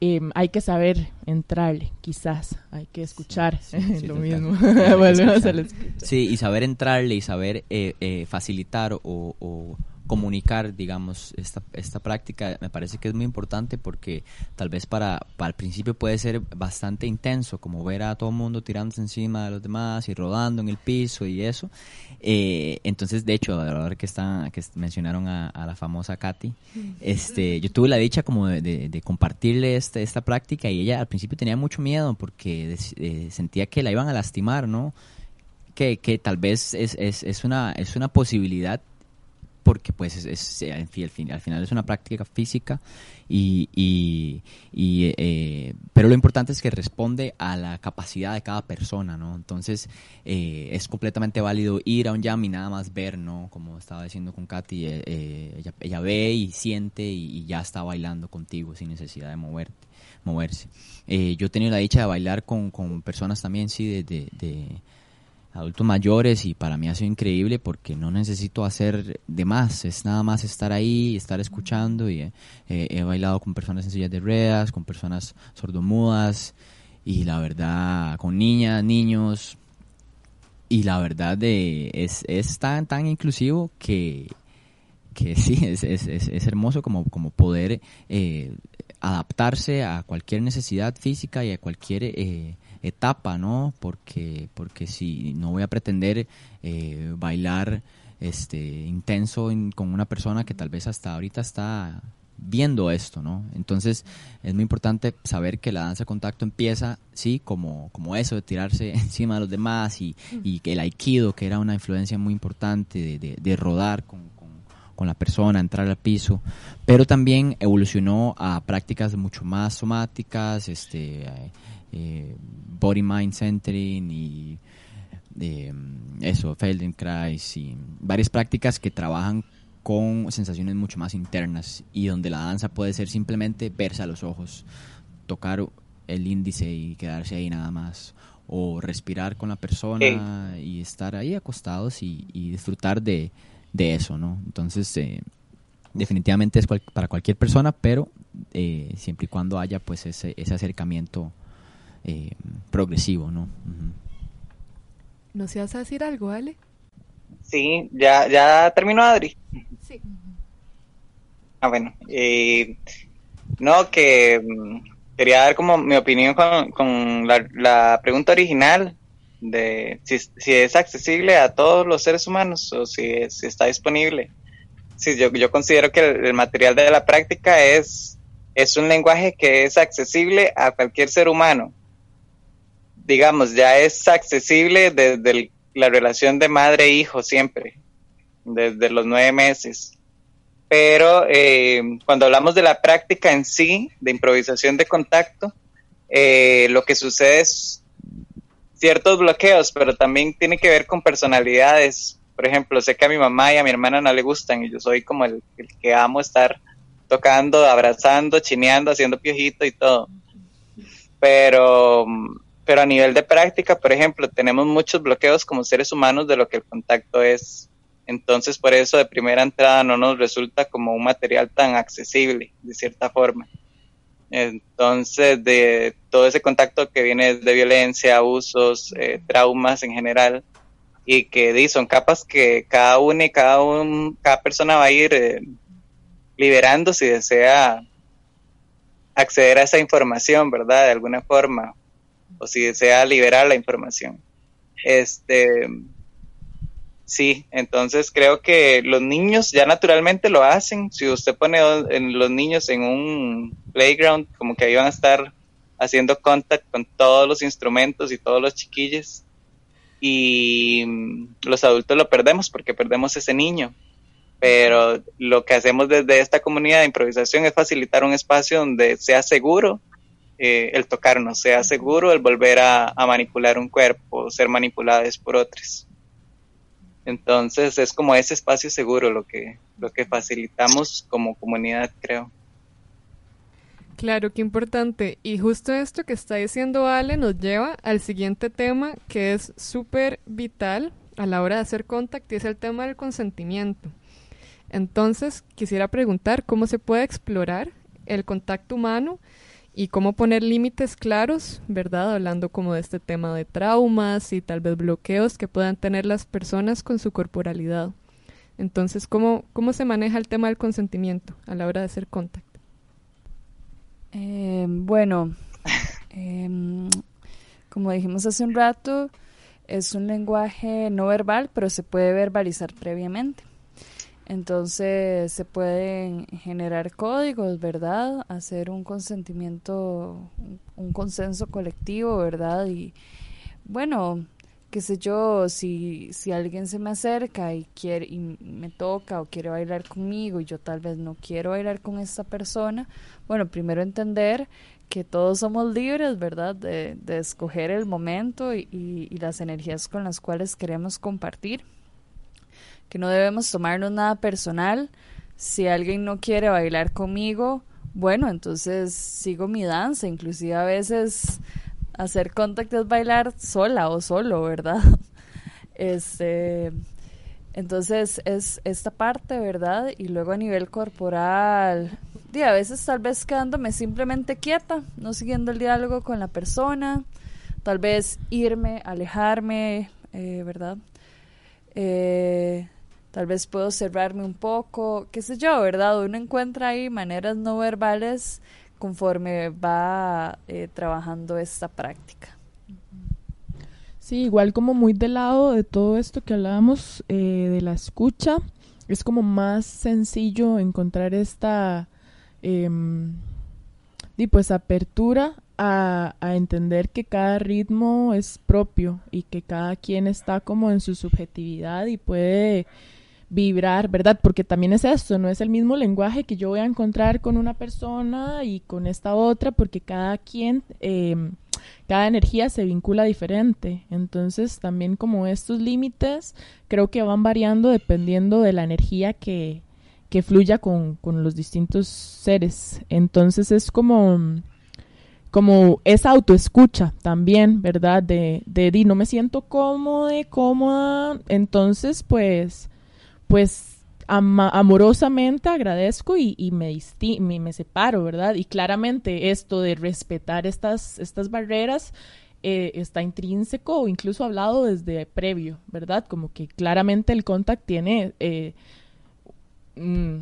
em, hay que saber entrarle, quizás, hay que escuchar lo mismo. sí, y saber entrarle y saber eh, eh, facilitar o comunicar, digamos, esta, esta práctica me parece que es muy importante porque tal vez para, para el principio puede ser bastante intenso, como ver a todo el mundo tirándose encima de los demás y rodando en el piso y eso. Eh, entonces, de hecho, la hora que, está, que mencionaron a, la famosa Katy, este, yo tuve la dicha como de, compartirle esta, esta práctica y ella al principio tenía mucho miedo porque eh, sentía que la iban a lastimar, ¿no? Que, que tal vez es, es, es, una, es una posibilidad porque pues es, al, final es una práctica física y, y, eh, pero lo importante es que responde a la capacidad de cada persona no entonces eh, es completamente válido ir a un jam y nada más ver no como estaba diciendo con Katy eh, ella, ve y siente y, ya está bailando contigo sin necesidad de moverte moverse. Yo he tenido la dicha de bailar con, con personas también sí de adultos mayores y para mí ha sido increíble porque no necesito hacer de más, es nada más estar ahí, estar escuchando y eh, he bailado con personas en sillas de ruedas, con personas sordomudas y la verdad con niñas, niños y la verdad de, es, es tan, tan inclusivo que, que sí, es, es, es, hermoso como, como poder eh, adaptarse a cualquier necesidad física y a cualquier... Eh, etapa, ¿no? Porque, porque si no voy a pretender eh, bailar este intenso con una persona que tal vez hasta ahorita está viendo esto, ¿no? Entonces es muy importante saber que la danza de contacto empieza, sí, como, como eso, de tirarse encima de los demás y, y que el aikido, que era una influencia muy importante de, de, rodar con, con, con, la persona, entrar al piso, pero también evolucionó a prácticas mucho más somáticas, este, eh, Body Mind Centering y eh, eso, Feldenkrais y varias prácticas que trabajan con sensaciones mucho más internas y donde la danza puede ser simplemente verse a los ojos, tocar el índice y quedarse ahí nada más o respirar con la persona y estar ahí acostados y, disfrutar de, eso, ¿no? Entonces, eh, definitivamente es para cualquier persona, pero eh, siempre y cuando haya pues ese, ese acercamiento eh, progresivo, ¿no? ¿No se vas a decir algo, Ale? Sí, ya, ya terminó Adri. Sí. Ah, bueno. Eh, no, que mm, quería dar como mi opinión con, la, pregunta original de si, si, es accesible a todos los seres humanos o si, está disponible. Sí, yo, yo considero que el, material de la práctica es, es un lenguaje que es accesible a cualquier ser humano digamos, ya es accesible desde la relación de madre-hijo e siempre, desde los nueve meses. Pero eh, cuando hablamos de la práctica en sí, de improvisación de contacto, eh, lo que sucede es ciertos bloqueos, pero también tiene que ver con personalidades. Por ejemplo, sé que a mi mamá y a mi hermana no le gustan y yo soy como el, el que amo estar tocando, abrazando, chineando, haciendo piojito y todo. Pero pero a nivel de práctica, por ejemplo, tenemos muchos bloqueos como seres humanos de lo que el contacto es. Entonces, por eso de primera entrada no nos resulta como un material tan accesible, de cierta forma. Entonces, de todo ese contacto que viene de violencia, abusos, eh, traumas en general, y que son capas que cada uno y cada, un, cada persona va a ir eh, liberando si desea acceder a esa información, ¿verdad? De alguna forma, o si desea liberar la información. Este, sí, entonces creo que los niños ya naturalmente lo hacen. Si usted pone en los niños en un playground, como que ahí van a estar haciendo contact con todos los instrumentos y todos los chiquillos. Y los adultos lo perdemos porque perdemos ese niño pero lo que hacemos desde esta comunidad de improvisación es facilitar un espacio donde sea seguro eh, el tocarnos, sea seguro el volver a, manipular un cuerpo, ser manipulados por otros. Entonces es como ese espacio seguro lo que, lo que facilitamos como comunidad, creo. Claro, qué importante. Y justo esto que está diciendo Ale nos lleva al siguiente tema que es súper vital a la hora de hacer contacto y es el tema del consentimiento. Entonces, quisiera preguntar cómo se puede explorar el contacto humano y cómo poner límites claros, ¿verdad? Hablando como de este tema de traumas y tal vez bloqueos que puedan tener las personas con su corporalidad. Entonces, ¿cómo, cómo se maneja el tema del consentimiento a la hora de hacer contacto? Eh, bueno, em, como dijimos hace un rato, es un lenguaje no verbal, pero se puede verbalizar previamente. Entonces se pueden generar códigos, ¿verdad? Hacer un consentimiento, un consenso colectivo, ¿verdad? Y bueno, qué sé yo, si, si alguien se me acerca y quiere y me toca o quiere bailar conmigo y yo tal vez no quiero bailar con esta persona, bueno, primero entender que todos somos libres, ¿verdad? De, de escoger el momento y, y las energías con las cuales queremos compartir que no debemos tomarnos nada personal. Si alguien no quiere bailar conmigo, bueno, entonces sigo mi danza. Inclusive a veces hacer contacto es bailar sola o solo, ¿verdad? Este, entonces es esta parte, ¿verdad? Y luego a nivel corporal, y a veces tal vez quedándome simplemente quieta, no siguiendo el diálogo con la persona, tal vez irme, alejarme, eh, ¿verdad? Eh, tal vez puedo cerrarme un poco, qué sé yo, ¿verdad? Uno encuentra ahí maneras no verbales conforme va eh, trabajando esta práctica. Sí, igual como muy del lado de todo esto que hablábamos eh, de la escucha, es como más sencillo encontrar esta eh, y pues apertura a, entender que cada ritmo es propio y que cada quien está como en su subjetividad y puede vibrar, ¿verdad? Porque también es esto, no es el mismo lenguaje que yo voy a encontrar con una persona y con esta otra, porque cada quien, eh, cada energía se vincula diferente. Entonces también como estos límites creo que van variando dependiendo de la energía que, que fluya con, con los distintos seres. Entonces es como como esa autoescucha también, ¿verdad? De, de, de no me siento cómoda, cómoda, entonces pues pues amorosamente agradezco y, me, me, separo, ¿verdad? Y claramente esto de respetar estas, estas barreras eh, está intrínseco o incluso hablado desde previo, ¿verdad? Como que claramente el contact tiene... Eh, mm,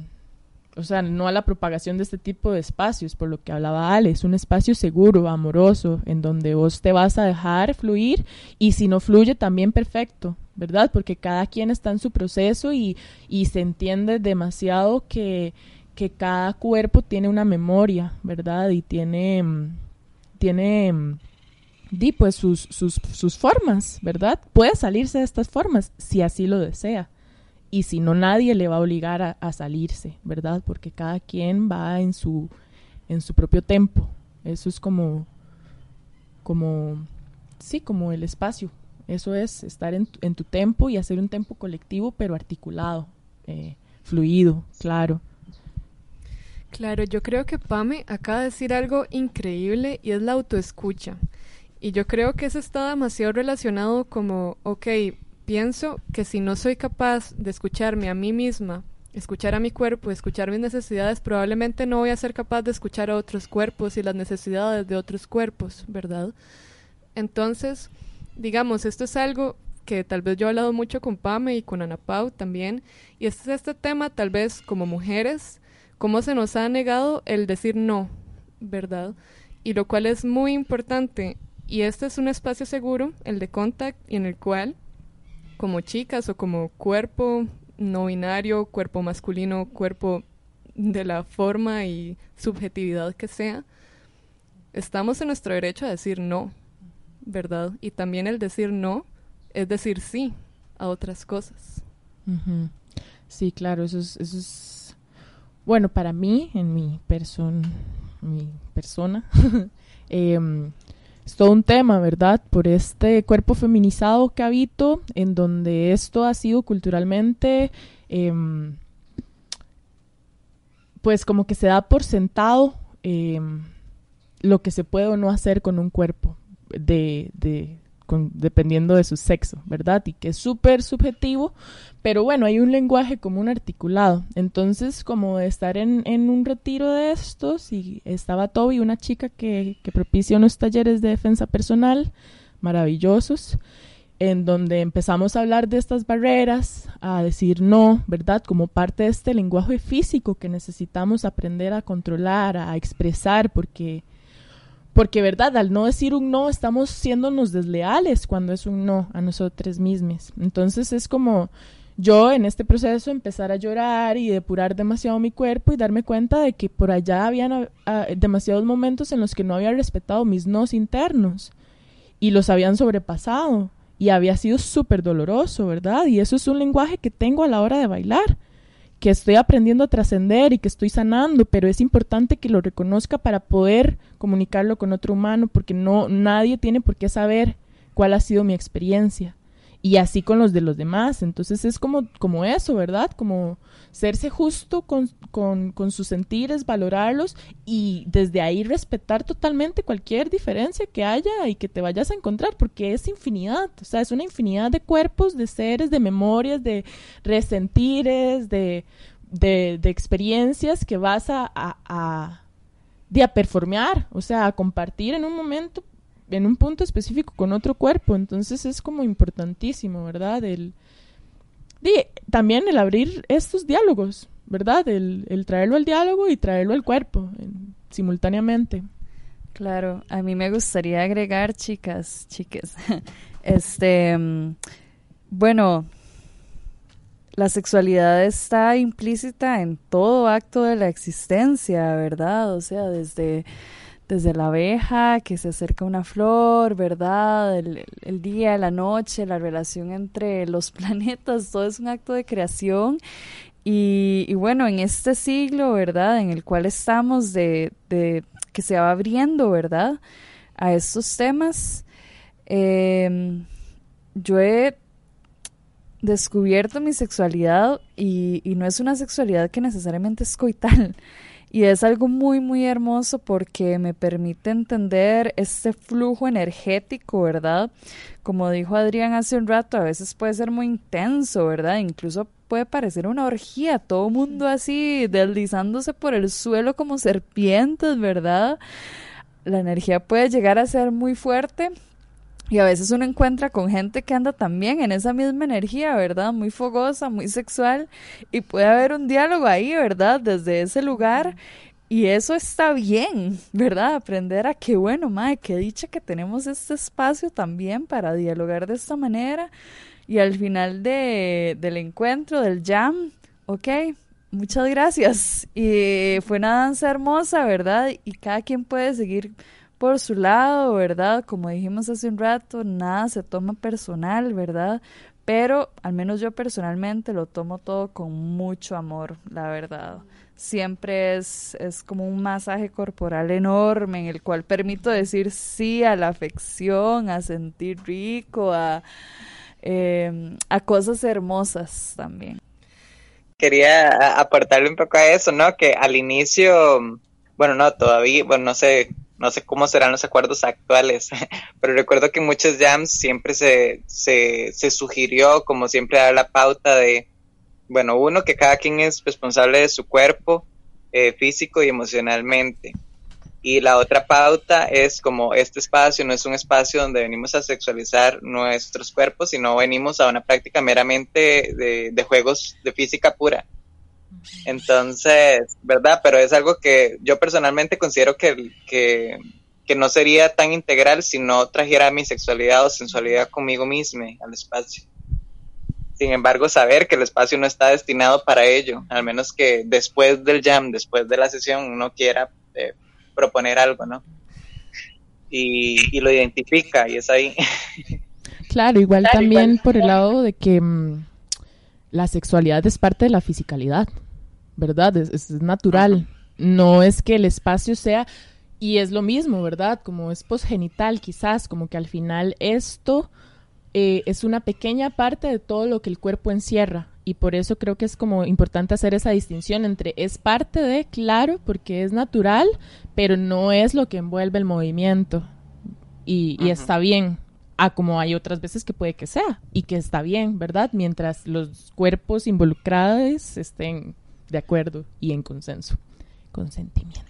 o sea, no a la propagación de este tipo de espacios, por lo que hablaba Ale, es un espacio seguro, amoroso, en donde vos te vas a dejar fluir y si no fluye también perfecto, ¿verdad? Porque cada quien está en su proceso y, y se entiende demasiado que, que cada cuerpo tiene una memoria, ¿verdad? Y tiene, tiene di, pues sus, sus, sus formas, ¿verdad? Puede salirse de estas formas si así lo desea. Y si no, nadie le va a obligar a, a salirse, ¿verdad? Porque cada quien va en su, en su propio tempo. Eso es como, como, sí, como el espacio eso es estar en, en tu tempo y hacer un tempo colectivo, pero articulado, eh, fluido, claro. Claro, yo creo que Pame acaba de decir algo increíble y es la autoescucha. Y yo creo que eso está demasiado relacionado como, ok, pienso que si no soy capaz de escucharme a mí misma, escuchar a mi cuerpo, escuchar mis necesidades, probablemente no voy a ser capaz de escuchar a otros cuerpos y las necesidades de otros cuerpos, ¿verdad? Entonces, digamos, esto es algo que tal vez yo he hablado mucho con Pame y con Ana Pau también, y este es este tema tal vez como mujeres, cómo se nos ha negado el decir no, ¿verdad? Y lo cual es muy importante, y este es un espacio seguro, el de Contact, y en el cual, como chicas o como cuerpo no binario, cuerpo masculino, cuerpo de la forma y subjetividad que sea, estamos en nuestro derecho a decir no, ¿verdad? Y también el decir no es decir sí a otras cosas. Sí, claro, eso es, eso es, bueno, para mí, en mi, persona mi persona, em, es todo un tema, ¿verdad? Por este cuerpo feminizado que habito, en donde esto ha sido culturalmente, em, pues como que se da por sentado em, lo que se puede o no hacer con un cuerpo, de, de dependiendo de su sexo, ¿verdad? Y que es súper subjetivo, pero bueno, hay un lenguaje común articulado. Entonces, como de estar en, en un retiro de estos, y estaba Toby, una chica que, que propicia unos talleres de defensa personal maravillosos, en donde empezamos a hablar de estas barreras, a decir no, ¿verdad? Como parte de este lenguaje físico que necesitamos aprender a controlar, a expresar, porque porque, ¿verdad? Al no decir un no, estamos siéndonos desleales cuando es un no a nosotros mismos. Entonces es como yo en este proceso empezar a llorar y depurar demasiado mi cuerpo y darme cuenta de que por allá habían ah, demasiados momentos en los que no había respetado mis nos internos y los habían sobrepasado y había sido súper doloroso, ¿verdad? Y eso es un lenguaje que tengo a la hora de bailar que estoy aprendiendo a trascender y que estoy sanando, pero es importante que lo reconozca para poder comunicarlo con otro humano, porque no nadie tiene por qué saber cuál ha sido mi experiencia y así con los de los demás. Entonces es como, como eso, ¿verdad? Como serse justo con, con, sus sentires, valorarlos y desde ahí respetar totalmente cualquier diferencia que haya y que te vayas a encontrar, porque es infinidad, o sea, es una infinidad de cuerpos, de seres, de memorias, de resentires, de, de, de experiencias que vas a, a, a, de a performear, o sea, a compartir en un momento en un punto específico con otro cuerpo. Entonces es como importantísimo, ¿verdad? El, también el abrir estos diálogos, ¿verdad? El, el, traerlo al diálogo y traerlo al cuerpo simultáneamente. Claro, a mí me gustaría agregar, chicas, chiques, este, mm, bueno, la sexualidad está implícita en todo acto de la existencia, ¿verdad? O sea, desde desde la abeja que se acerca a una flor, ¿verdad? El, día, la noche, la relación entre los planetas, todo es un acto de creación. Y, bueno, en este siglo, ¿verdad? En el cual estamos de, que se va abriendo, ¿verdad? A estos temas, em, yo he descubierto mi sexualidad y, y no es una sexualidad que necesariamente es coital. Y es algo muy, muy hermoso porque me permite entender este flujo energético, ¿verdad? Como dijo Adrián hace un rato, a veces puede ser muy intenso, ¿verdad? Incluso puede parecer una orgía, todo mundo así deslizándose por el suelo como serpientes, ¿verdad? La energía puede llegar a ser muy fuerte y a veces uno encuentra con gente que anda también en esa misma energía, ¿verdad? Muy fogosa, muy sexual. Y puede haber un diálogo ahí, ¿verdad? Desde ese lugar. Y eso está bien, ¿verdad? Aprender a que, bueno, madre, qué dicha que tenemos este espacio también para dialogar de esta manera. Y al final de, del encuentro, del jam, ok, muchas gracias. Y fue una danza hermosa, ¿verdad? Y cada quien puede seguir por su lado, ¿verdad? Como dijimos hace un rato, nada se toma personal, ¿verdad? Pero al menos yo personalmente lo tomo todo con mucho amor, la verdad. Siempre es, es como un masaje corporal enorme en el cual permito decir sí a la afección, a sentir rico, a, em, a cosas hermosas también. Quería aportarle un poco a eso, ¿no? Que al inicio, bueno, no, todavía, bueno, no sé no sé cómo serán los acuerdos actuales, pero recuerdo que en muchos jams siempre se, se, se sugirió, como siempre, dar la pauta de, bueno, uno, que cada quien es responsable de su cuerpo, eh, físico y emocionalmente. Y la otra pauta es como este espacio no es un espacio donde venimos a sexualizar nuestros cuerpos, sino venimos a una práctica meramente de, juegos de física pura. Entonces, ¿verdad? Pero es algo que yo personalmente considero que, que, que, no sería tan integral si no trajera mi sexualidad o sensualidad conmigo misma al espacio. Sin embargo, saber que el espacio no está destinado para ello, al menos que después del jam, después de la sesión, uno quiera eh, proponer algo, ¿no? Y, lo identifica y es ahí. Claro, igual también por el lado de que mm, la sexualidad es parte de la fisicalidad, ¿verdad? Es, natural. No es que el espacio sea, y es lo mismo, ¿verdad? Como es posgenital quizás, como que al final esto eh, es una pequeña parte de todo lo que el cuerpo encierra y por eso creo que es como importante hacer esa distinción entre es parte de, claro, porque es natural, pero no es lo que envuelve el movimiento y, está bien, a como hay otras veces que puede que sea y que está bien, ¿verdad? Mientras los cuerpos involucrados estén de acuerdo y en consenso, consentimiento.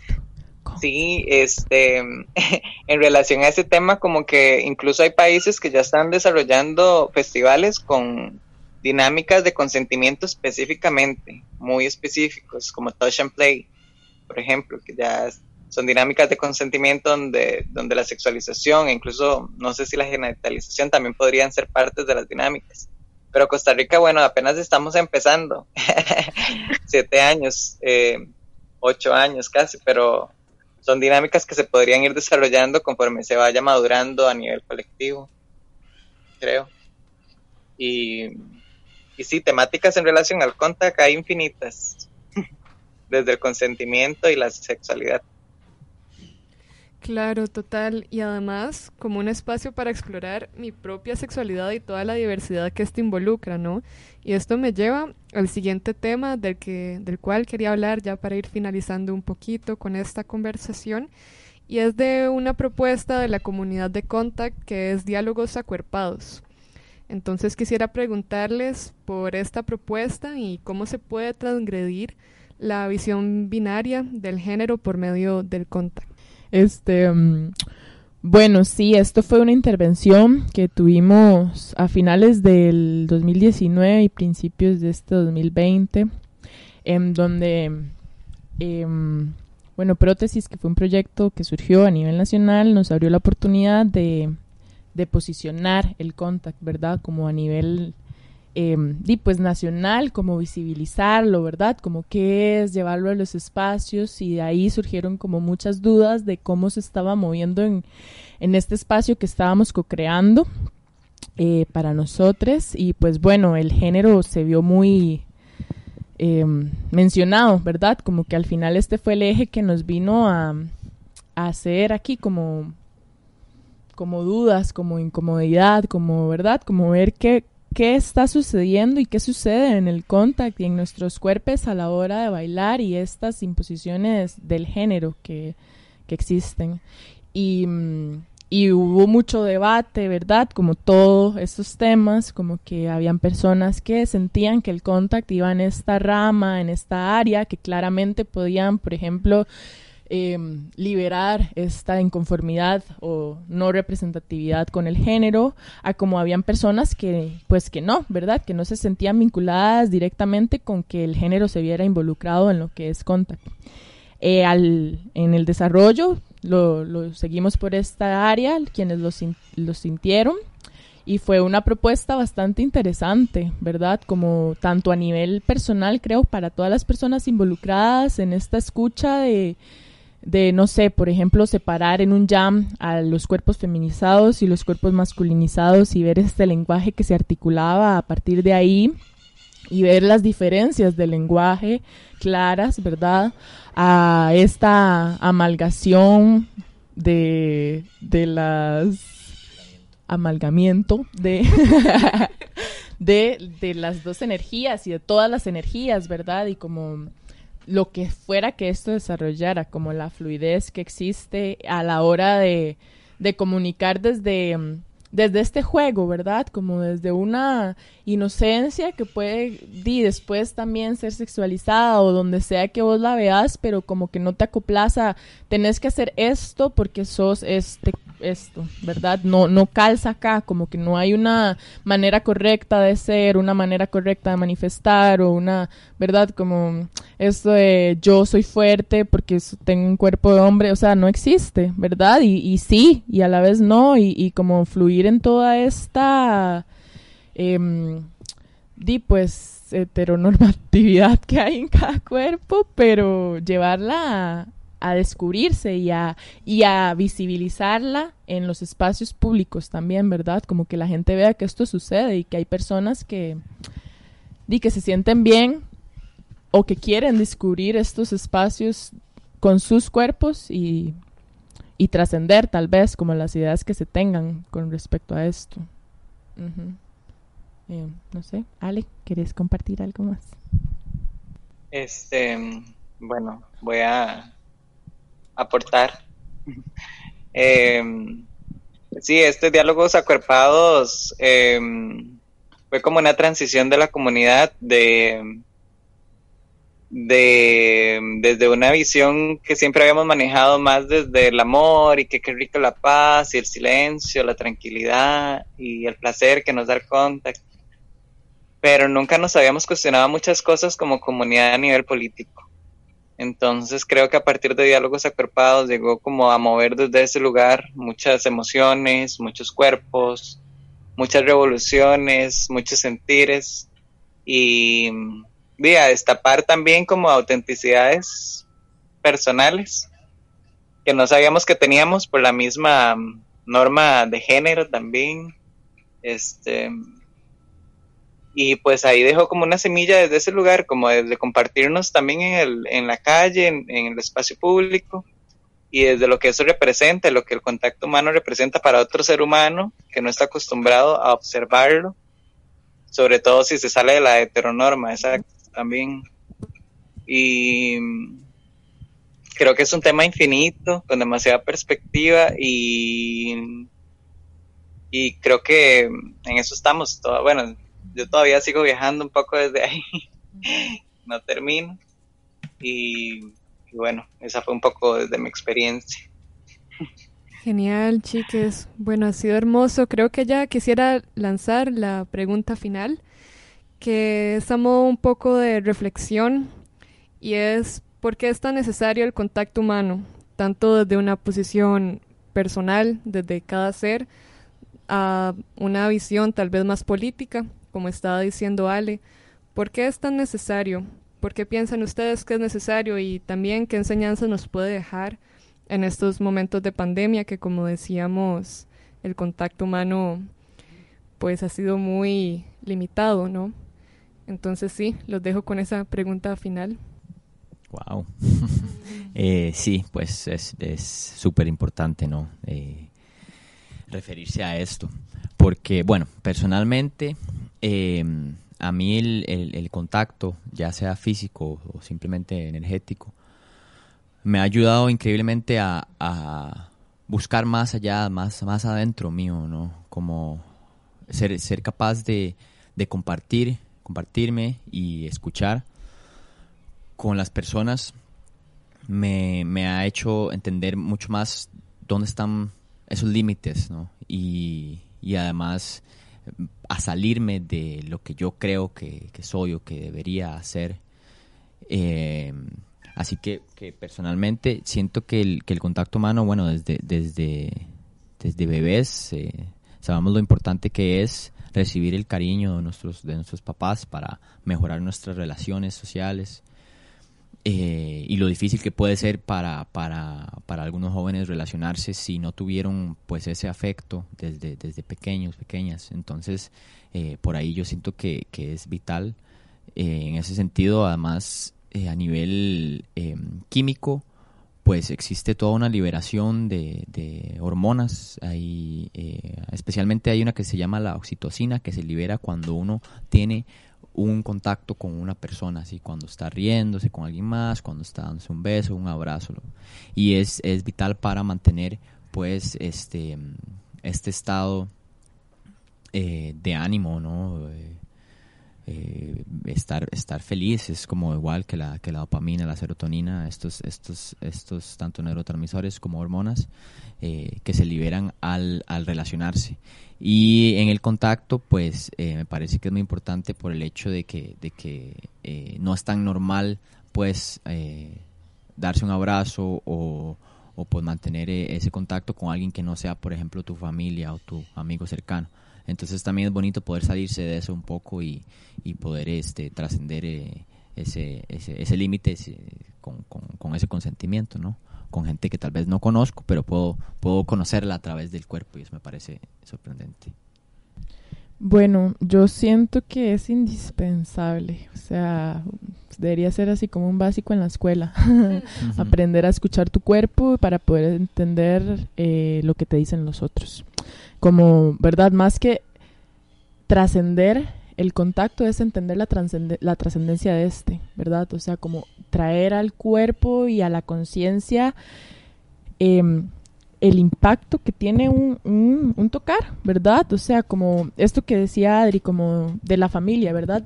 Sí, este, en relación a ese tema, como que incluso hay países que ya están desarrollando festivales con dinámicas de consentimiento específicamente, muy específicos, como touch and play, por ejemplo, que ya son dinámicas de consentimiento donde, donde la sexualización e incluso no sé si la genitalización también podrían ser partes de las dinámicas. Pero Costa Rica, bueno, apenas estamos empezando, siete años, eh, ocho años casi, pero son dinámicas que se podrían ir desarrollando conforme se vaya madurando a nivel colectivo, creo. Y y sí, temáticas en relación al contact hay infinitas, desde el consentimiento y la sexualidad. Claro, total. Y además, como un espacio para explorar mi propia sexualidad y toda la diversidad que esto involucra, ¿no? Y esto me lleva al siguiente tema del, que, del cual quería hablar ya para ir finalizando un poquito con esta conversación. Y es de una propuesta de la comunidad de Contact que es Diálogos Acuerpados. Entonces quisiera preguntarles por esta propuesta y cómo se puede transgredir la visión binaria del género por medio del contacto. Este, mm, bueno, sí, esto fue una intervención que tuvimos a finales del 2019 y principios de este 2020, en donde, em, bueno, Prótesis, que fue un proyecto que surgió a nivel nacional, nos abrió la oportunidad de de posicionar el contact, ¿verdad? Como a nivel eh, nacional, como visibilizarlo, ¿verdad? Como qué es llevarlo a los espacios y de ahí surgieron como muchas dudas de cómo se estaba moviendo en, en este espacio que estábamos co-creando eh, para nosotros y pues bueno, el género se vio muy em, mencionado, ¿verdad? Como que al final este fue el eje que nos vino a, a hacer aquí como como dudas, como incomodidad, como verdad, como ver qué, qué está sucediendo y qué sucede en el contact y en nuestros cuerpos a la hora de bailar y estas imposiciones del género que, que existen. Y, y, hubo mucho debate, ¿verdad? Como todos estos temas, como que habían personas que sentían que el contact iba en esta rama, en esta área, que claramente podían, por ejemplo, Em, liberar esta inconformidad o no representatividad con el género, a como habían personas que, pues que no, ¿verdad? Que no se sentían vinculadas directamente con que el género se viera involucrado en lo que es contact. Eh, al, en el desarrollo lo, seguimos por esta área, quienes lo, lo sintieron, y fue una propuesta bastante interesante, ¿verdad? Como tanto a nivel personal, creo, para todas las personas involucradas en esta escucha de de, no sé, por ejemplo, separar en un jam a los cuerpos feminizados y los cuerpos masculinizados y ver este lenguaje que se articulaba a partir de ahí y ver las diferencias del lenguaje claras, ¿verdad? A esta amalgación de, de las amalgamiento de, de, de las dos energías y de todas las energías, ¿verdad? Y como lo que fuera que esto desarrollara, como la fluidez que existe a la hora de, de comunicar desde, desde este juego, ¿verdad? Como desde una inocencia que puede y después también ser sexualizada o donde sea que vos la veas, pero como que no te acoplas a tenés que hacer esto porque sos este esto, ¿verdad? No, no calza acá, como que no hay una manera correcta de ser, una manera correcta de manifestar o una, ¿verdad? Como esto de yo soy fuerte porque tengo un cuerpo de hombre, o sea, no existe, ¿verdad? Y, sí, y a la vez no, y, como fluir en toda esta, eh, di pues, heteronormatividad que hay en cada cuerpo, pero llevarla a descubrirse y a, y a visibilizarla en los espacios públicos también, ¿verdad? Como que la gente vea que esto sucede y que hay personas que, y que se sienten bien o que quieren descubrir estos espacios con sus cuerpos y, y trascender tal vez como las ideas que se tengan con respecto a esto. eh, no sé, Ale, ¿querés compartir algo más? Este, bueno, voy a aportar. eh, sí, este diálogos acuerpados eh, fue como una transición de la comunidad de, de desde una visión que siempre habíamos manejado más desde el amor y que qué rico la paz y el silencio, la tranquilidad y el placer que nos da el contacto. Pero nunca nos habíamos cuestionado muchas cosas como comunidad a nivel político. Entonces creo que a partir de diálogos acuerpados llegó como a mover desde ese lugar muchas emociones, muchos cuerpos, muchas revoluciones, muchos sentires y, y a destapar también como autenticidades personales que no sabíamos que teníamos por la misma norma de género también. Este, y pues ahí dejó como una semilla desde ese lugar, como desde compartirnos también en, el, en la calle, en, en, el espacio público, y desde lo que eso representa, lo que el contacto humano representa para otro ser humano que no está acostumbrado a observarlo, sobre todo si se sale de la heteronorma, exacto, también. Y creo que es un tema infinito, con demasiada perspectiva y, y creo que en eso estamos, todo, bueno, yo todavía sigo viajando un poco desde ahí, no termino. Y, bueno, esa fue un poco desde mi experiencia. Genial, chiques. Bueno, ha sido hermoso. Creo que ya quisiera lanzar la pregunta final, que es a modo un poco de reflexión, y es ¿por qué es tan necesario el contacto humano? Tanto desde una posición personal, desde cada ser, a una visión tal vez más política como estaba diciendo Ale, ¿por qué es tan necesario? ¿Por qué piensan ustedes que es necesario? Y también qué enseñanza nos puede dejar en estos momentos de pandemia que como decíamos, el contacto humano pues ha sido muy limitado, ¿no? Entonces sí, los dejo con esa pregunta final. Wow. eh, sí, pues es súper importante, ¿no? Eh, referirse a esto. Porque, bueno, personalmente eh, a mí el, el, el, contacto, ya sea físico o simplemente energético, me ha ayudado increíblemente a, a buscar más allá, más, más adentro mío, ¿no? Como ser, ser capaz de, de compartir, compartirme y escuchar con las personas me, me, ha hecho entender mucho más dónde están esos límites, ¿no? Y, y además a salirme de lo que yo creo que, soy o que debería hacer. Eh, así que, que, personalmente siento que el, que el contacto humano, bueno, desde, desde, desde bebés, eh, sabemos lo importante que es recibir el cariño de nuestros, de nuestros papás para mejorar nuestras relaciones sociales. Eh, y lo difícil que puede ser para, para, para, algunos jóvenes relacionarse si no tuvieron pues ese afecto desde, desde pequeños, pequeñas. Entonces, eh, por ahí yo siento que, que es vital. Eh, en ese sentido, además, eh, a nivel químico, pues existe toda una liberación de, de hormonas. Hay, especialmente hay una que se llama la oxitocina, que se libera cuando uno tiene un contacto con una persona, así cuando está riéndose con alguien más, cuando está dándose un beso, un abrazo. Y es, es vital para mantener pues este, este estado eh, de ánimo, ¿no? Eh, eh, estar, estar feliz es como igual que la, que la dopamina, la serotonina, estos, estos, estos tanto neurotransmisores como hormonas que se liberan al, al relacionarse. Y en el contacto, pues me parece que es muy importante por el hecho de que, de que no es tan normal, pues, darse un abrazo o, o pues mantener ese contacto con alguien que no sea, por ejemplo, tu familia o tu amigo cercano. Entonces también es bonito poder salirse de eso un poco y, y poder este trascender eh, ese, ese, ese límite con, con, ese consentimiento, ¿no? Con gente que tal vez no conozco, pero puedo, puedo conocerla a través del cuerpo y eso me parece sorprendente. Bueno, yo siento que es indispensable, o sea, debería ser así como un básico en la escuela, aprender a escuchar tu cuerpo para poder entender eh, lo que te dicen los otros. Como, ¿verdad? Más que trascender el contacto es entender la, la trascendencia de este, ¿verdad? O sea, como traer al cuerpo y a la conciencia em, el impacto que tiene un, un, tocar, ¿verdad? O sea, como esto que decía Adri, como de la familia, ¿verdad?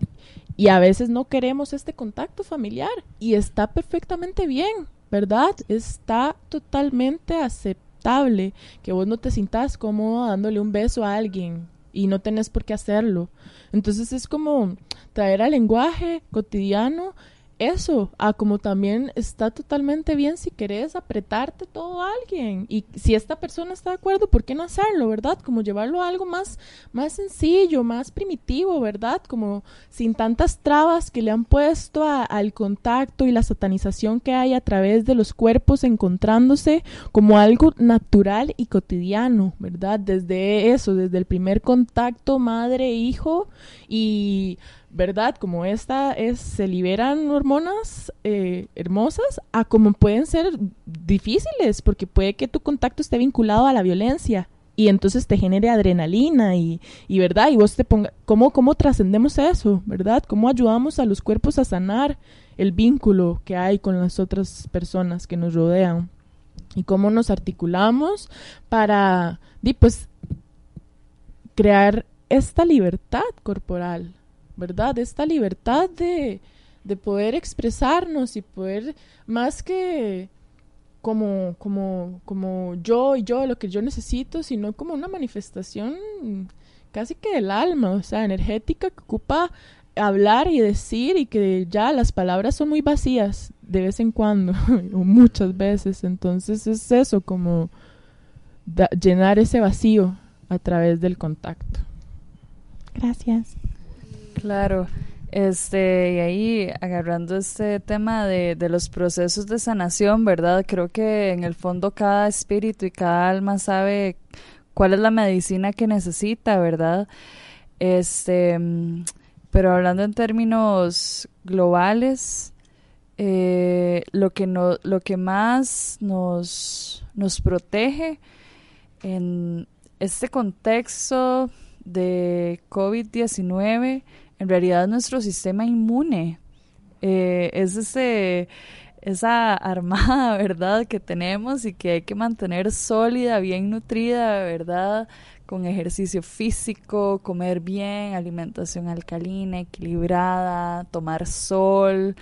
Y a veces no queremos este contacto familiar y está perfectamente bien, ¿verdad? Está totalmente aceptable que vos no te sintas cómodo dándole un beso a alguien y no tenés por qué hacerlo. Entonces es como traer al lenguaje cotidiano eso, a como también está totalmente bien si querés apretarte todo a alguien y si esta persona está de acuerdo, ¿por qué no hacerlo, verdad? Como llevarlo a algo más, más sencillo, más primitivo, ¿verdad? Como sin tantas trabas que le han puesto al contacto y la satanización que hay a través de los cuerpos encontrándose como algo natural y cotidiano, ¿verdad? Desde eso, desde el primer contacto madre-hijo y ¿verdad? Como esta es, se liberan hormonas eh, hermosas a como pueden ser difíciles, porque puede que tu contacto esté vinculado a la violencia y entonces te genere adrenalina y, y ¿verdad? Y vos te ponga, ¿cómo, cómo trascendemos eso, ¿verdad? ¿Cómo ayudamos a los cuerpos a sanar el vínculo que hay con las otras personas que nos rodean? Y cómo nos articulamos para, pues, crear esta libertad corporal, ¿verdad? Esta libertad de, de poder expresarnos y poder, más que como, como, como yo y yo, lo que yo necesito, sino como una manifestación casi que del alma, o sea, energética que ocupa hablar y decir y que ya las palabras son muy vacías de vez en cuando o muchas veces. Entonces es eso, como llenar ese vacío a través del contacto. Gracias. Claro. Este, y ahí agarrando este tema de, de, los procesos de sanación, ¿verdad? Creo que en el fondo cada espíritu y cada alma sabe cuál es la medicina que necesita, ¿verdad? Este, pero hablando en términos globales, eh, lo que no, lo que más nos, nos protege en este contexto de COVID-19 en realidad nuestro sistema inmune eh, es ese, esa armada, ¿verdad?, que tenemos y que hay que mantener sólida, bien nutrida, ¿verdad?, con ejercicio físico, comer bien, alimentación alcalina, equilibrada, tomar sol,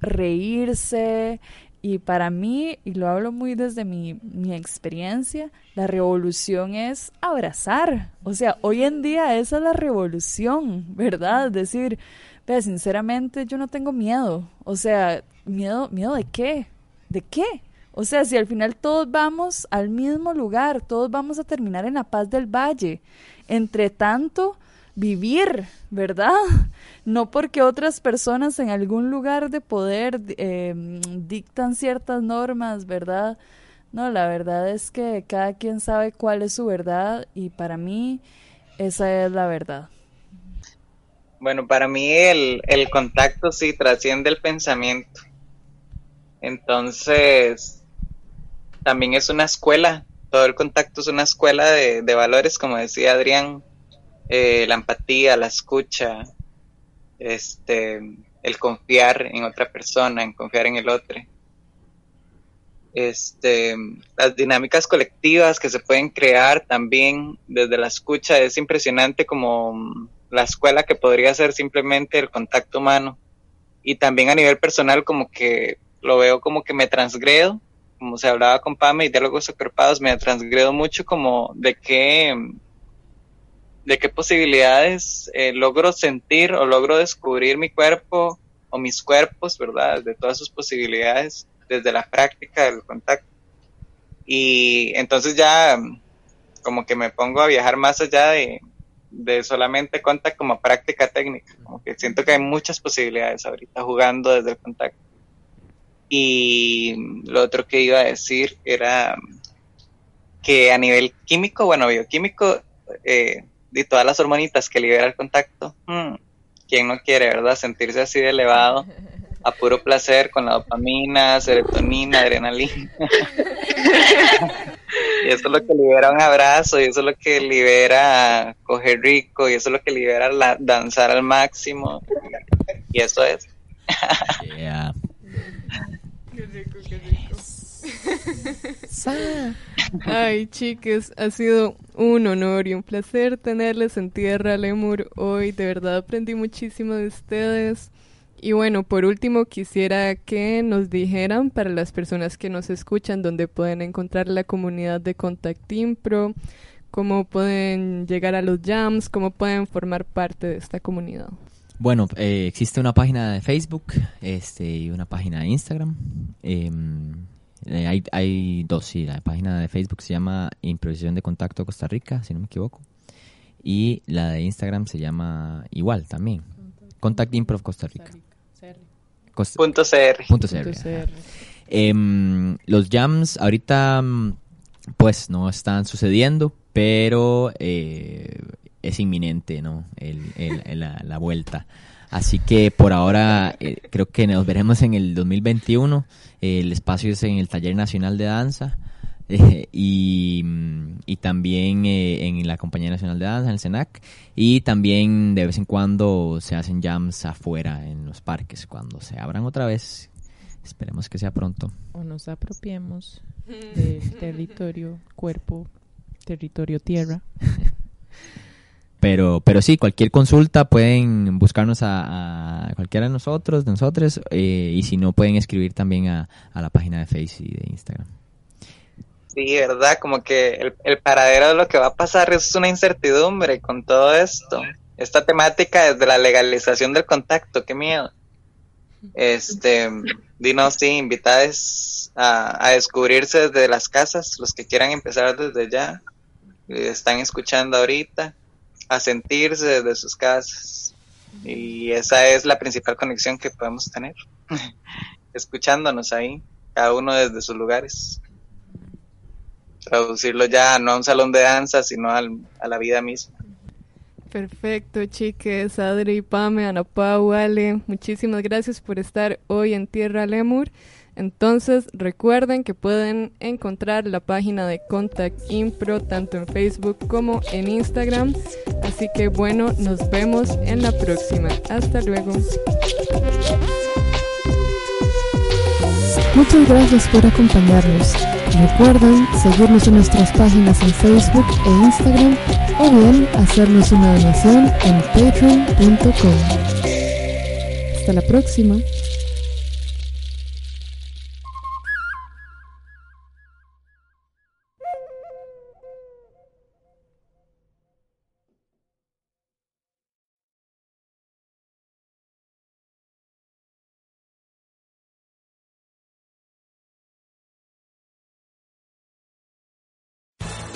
reírse, y para mí, y lo hablo muy desde mi, mi, experiencia, la revolución es abrazar. O sea, hoy en día esa es la revolución, ¿verdad? Es decir, ve, sinceramente yo no tengo miedo. O sea, miedo, miedo de qué? ¿De qué? O sea, si al final todos vamos al mismo lugar, todos vamos a terminar en la paz del valle. Entre tanto, vivir, ¿verdad? No porque otras personas en algún lugar de poder em, dictan ciertas normas, ¿verdad? No, la verdad es que cada quien sabe cuál es su verdad y para mí esa es la verdad. Bueno, para mí el, el contacto sí trasciende el pensamiento. Entonces, también es una escuela. Todo el contacto es una escuela de, de valores, como decía Adrián eh, la empatía, la escucha, este, el confiar en otra persona, en confiar en el otro. este, las dinámicas colectivas que se pueden crear también desde la escucha. Es impresionante como la escuela que podría ser simplemente el contacto humano. Y también a nivel personal como que lo veo como que me transgredo, como se hablaba con Pame y diálogos acorpados, me transgredo mucho como de qué, de qué posibilidades eh, logro sentir o logro descubrir mi cuerpo o mis cuerpos, ¿verdad? De todas sus posibilidades desde la práctica del contacto. Y entonces ya como que me pongo a viajar más allá de, de solamente contacto como práctica técnica, como que siento que hay muchas posibilidades ahorita jugando desde el contacto. Y lo otro que iba a decir era que a nivel químico, bueno, bioquímico, eh, de todas las hormonitas que libera el contacto, hmm, ¿quién no quiere, verdad? Sentirse así de elevado a puro placer con la dopamina, serotonina, adrenalina. y eso es lo que libera un abrazo, y eso es lo que libera coger rico, y eso es lo que libera la, danzar al máximo. Y eso es. Qué rico, qué rico. Ay, chicas, ha sido un honor y un placer tenerles en Tierra Lemur hoy. De verdad aprendí muchísimo de ustedes. Y bueno, por último quisiera que nos dijeran para las personas que nos escuchan dónde pueden encontrar la comunidad de Contact Impro, cómo pueden llegar a los jams, cómo pueden formar parte de esta comunidad. Bueno, eh, existe una página de Facebook este, y una página de Instagram. Em, eh, hay, hay dos, sí. La página de Facebook se llama Improvisación de Contacto Costa Rica, si no me equivoco. Y la de Instagram se llama igual también. Contact Improv Costa Rica. Costa, punto CR. Punto CR. Em, los jams ahorita mm, pues no están sucediendo, pero eh, es inminente, ¿no? El, el, la, la, vuelta. Así que por ahora eh, creo que nos veremos en el 2021. el espacio es en el Taller Nacional de Danza. Eh, y, y, también eh, en la Compañía Nacional de Danza, en el SENAC, y también de vez en cuando se hacen jams afuera en los parques, cuando se abran otra vez, esperemos que sea pronto. O nos apropiemos del territorio, cuerpo, territorio, tierra. Pero, pero sí, cualquier consulta pueden buscarnos a, cualquiera de nosotros, de nosotros, eh, y si no pueden escribir también a, a, la página de Facebook y de Instagram. Sí, verdad, como que el, el, paradero de lo que va a pasar es una incertidumbre con todo esto. Esta temática desde la legalización del contacto, qué miedo. Este, dinos, sí, invitados a, a descubrirse desde las casas, los que quieran empezar desde ya, están escuchando ahorita a sentirse desde sus casas. Y esa es la principal conexión que podemos tener, escuchándonos ahí, cada uno desde sus lugares. Traducirlo ya no a un salón de danza, sino al, a la vida misma. Perfecto, chiques, Adri, Pame, Ana Pau, Ale, muchísimas gracias por estar hoy en Tierra Lemur. Entonces recuerden que pueden encontrar la página de Contact Impro tanto en Facebook como en Instagram. Así que bueno, nos vemos en la próxima. Hasta luego. Muchas gracias por acompañarnos. Recuerden seguirnos en nuestras páginas en Facebook e Instagram o bien hacernos una donación en patreon.com. Hasta la próxima.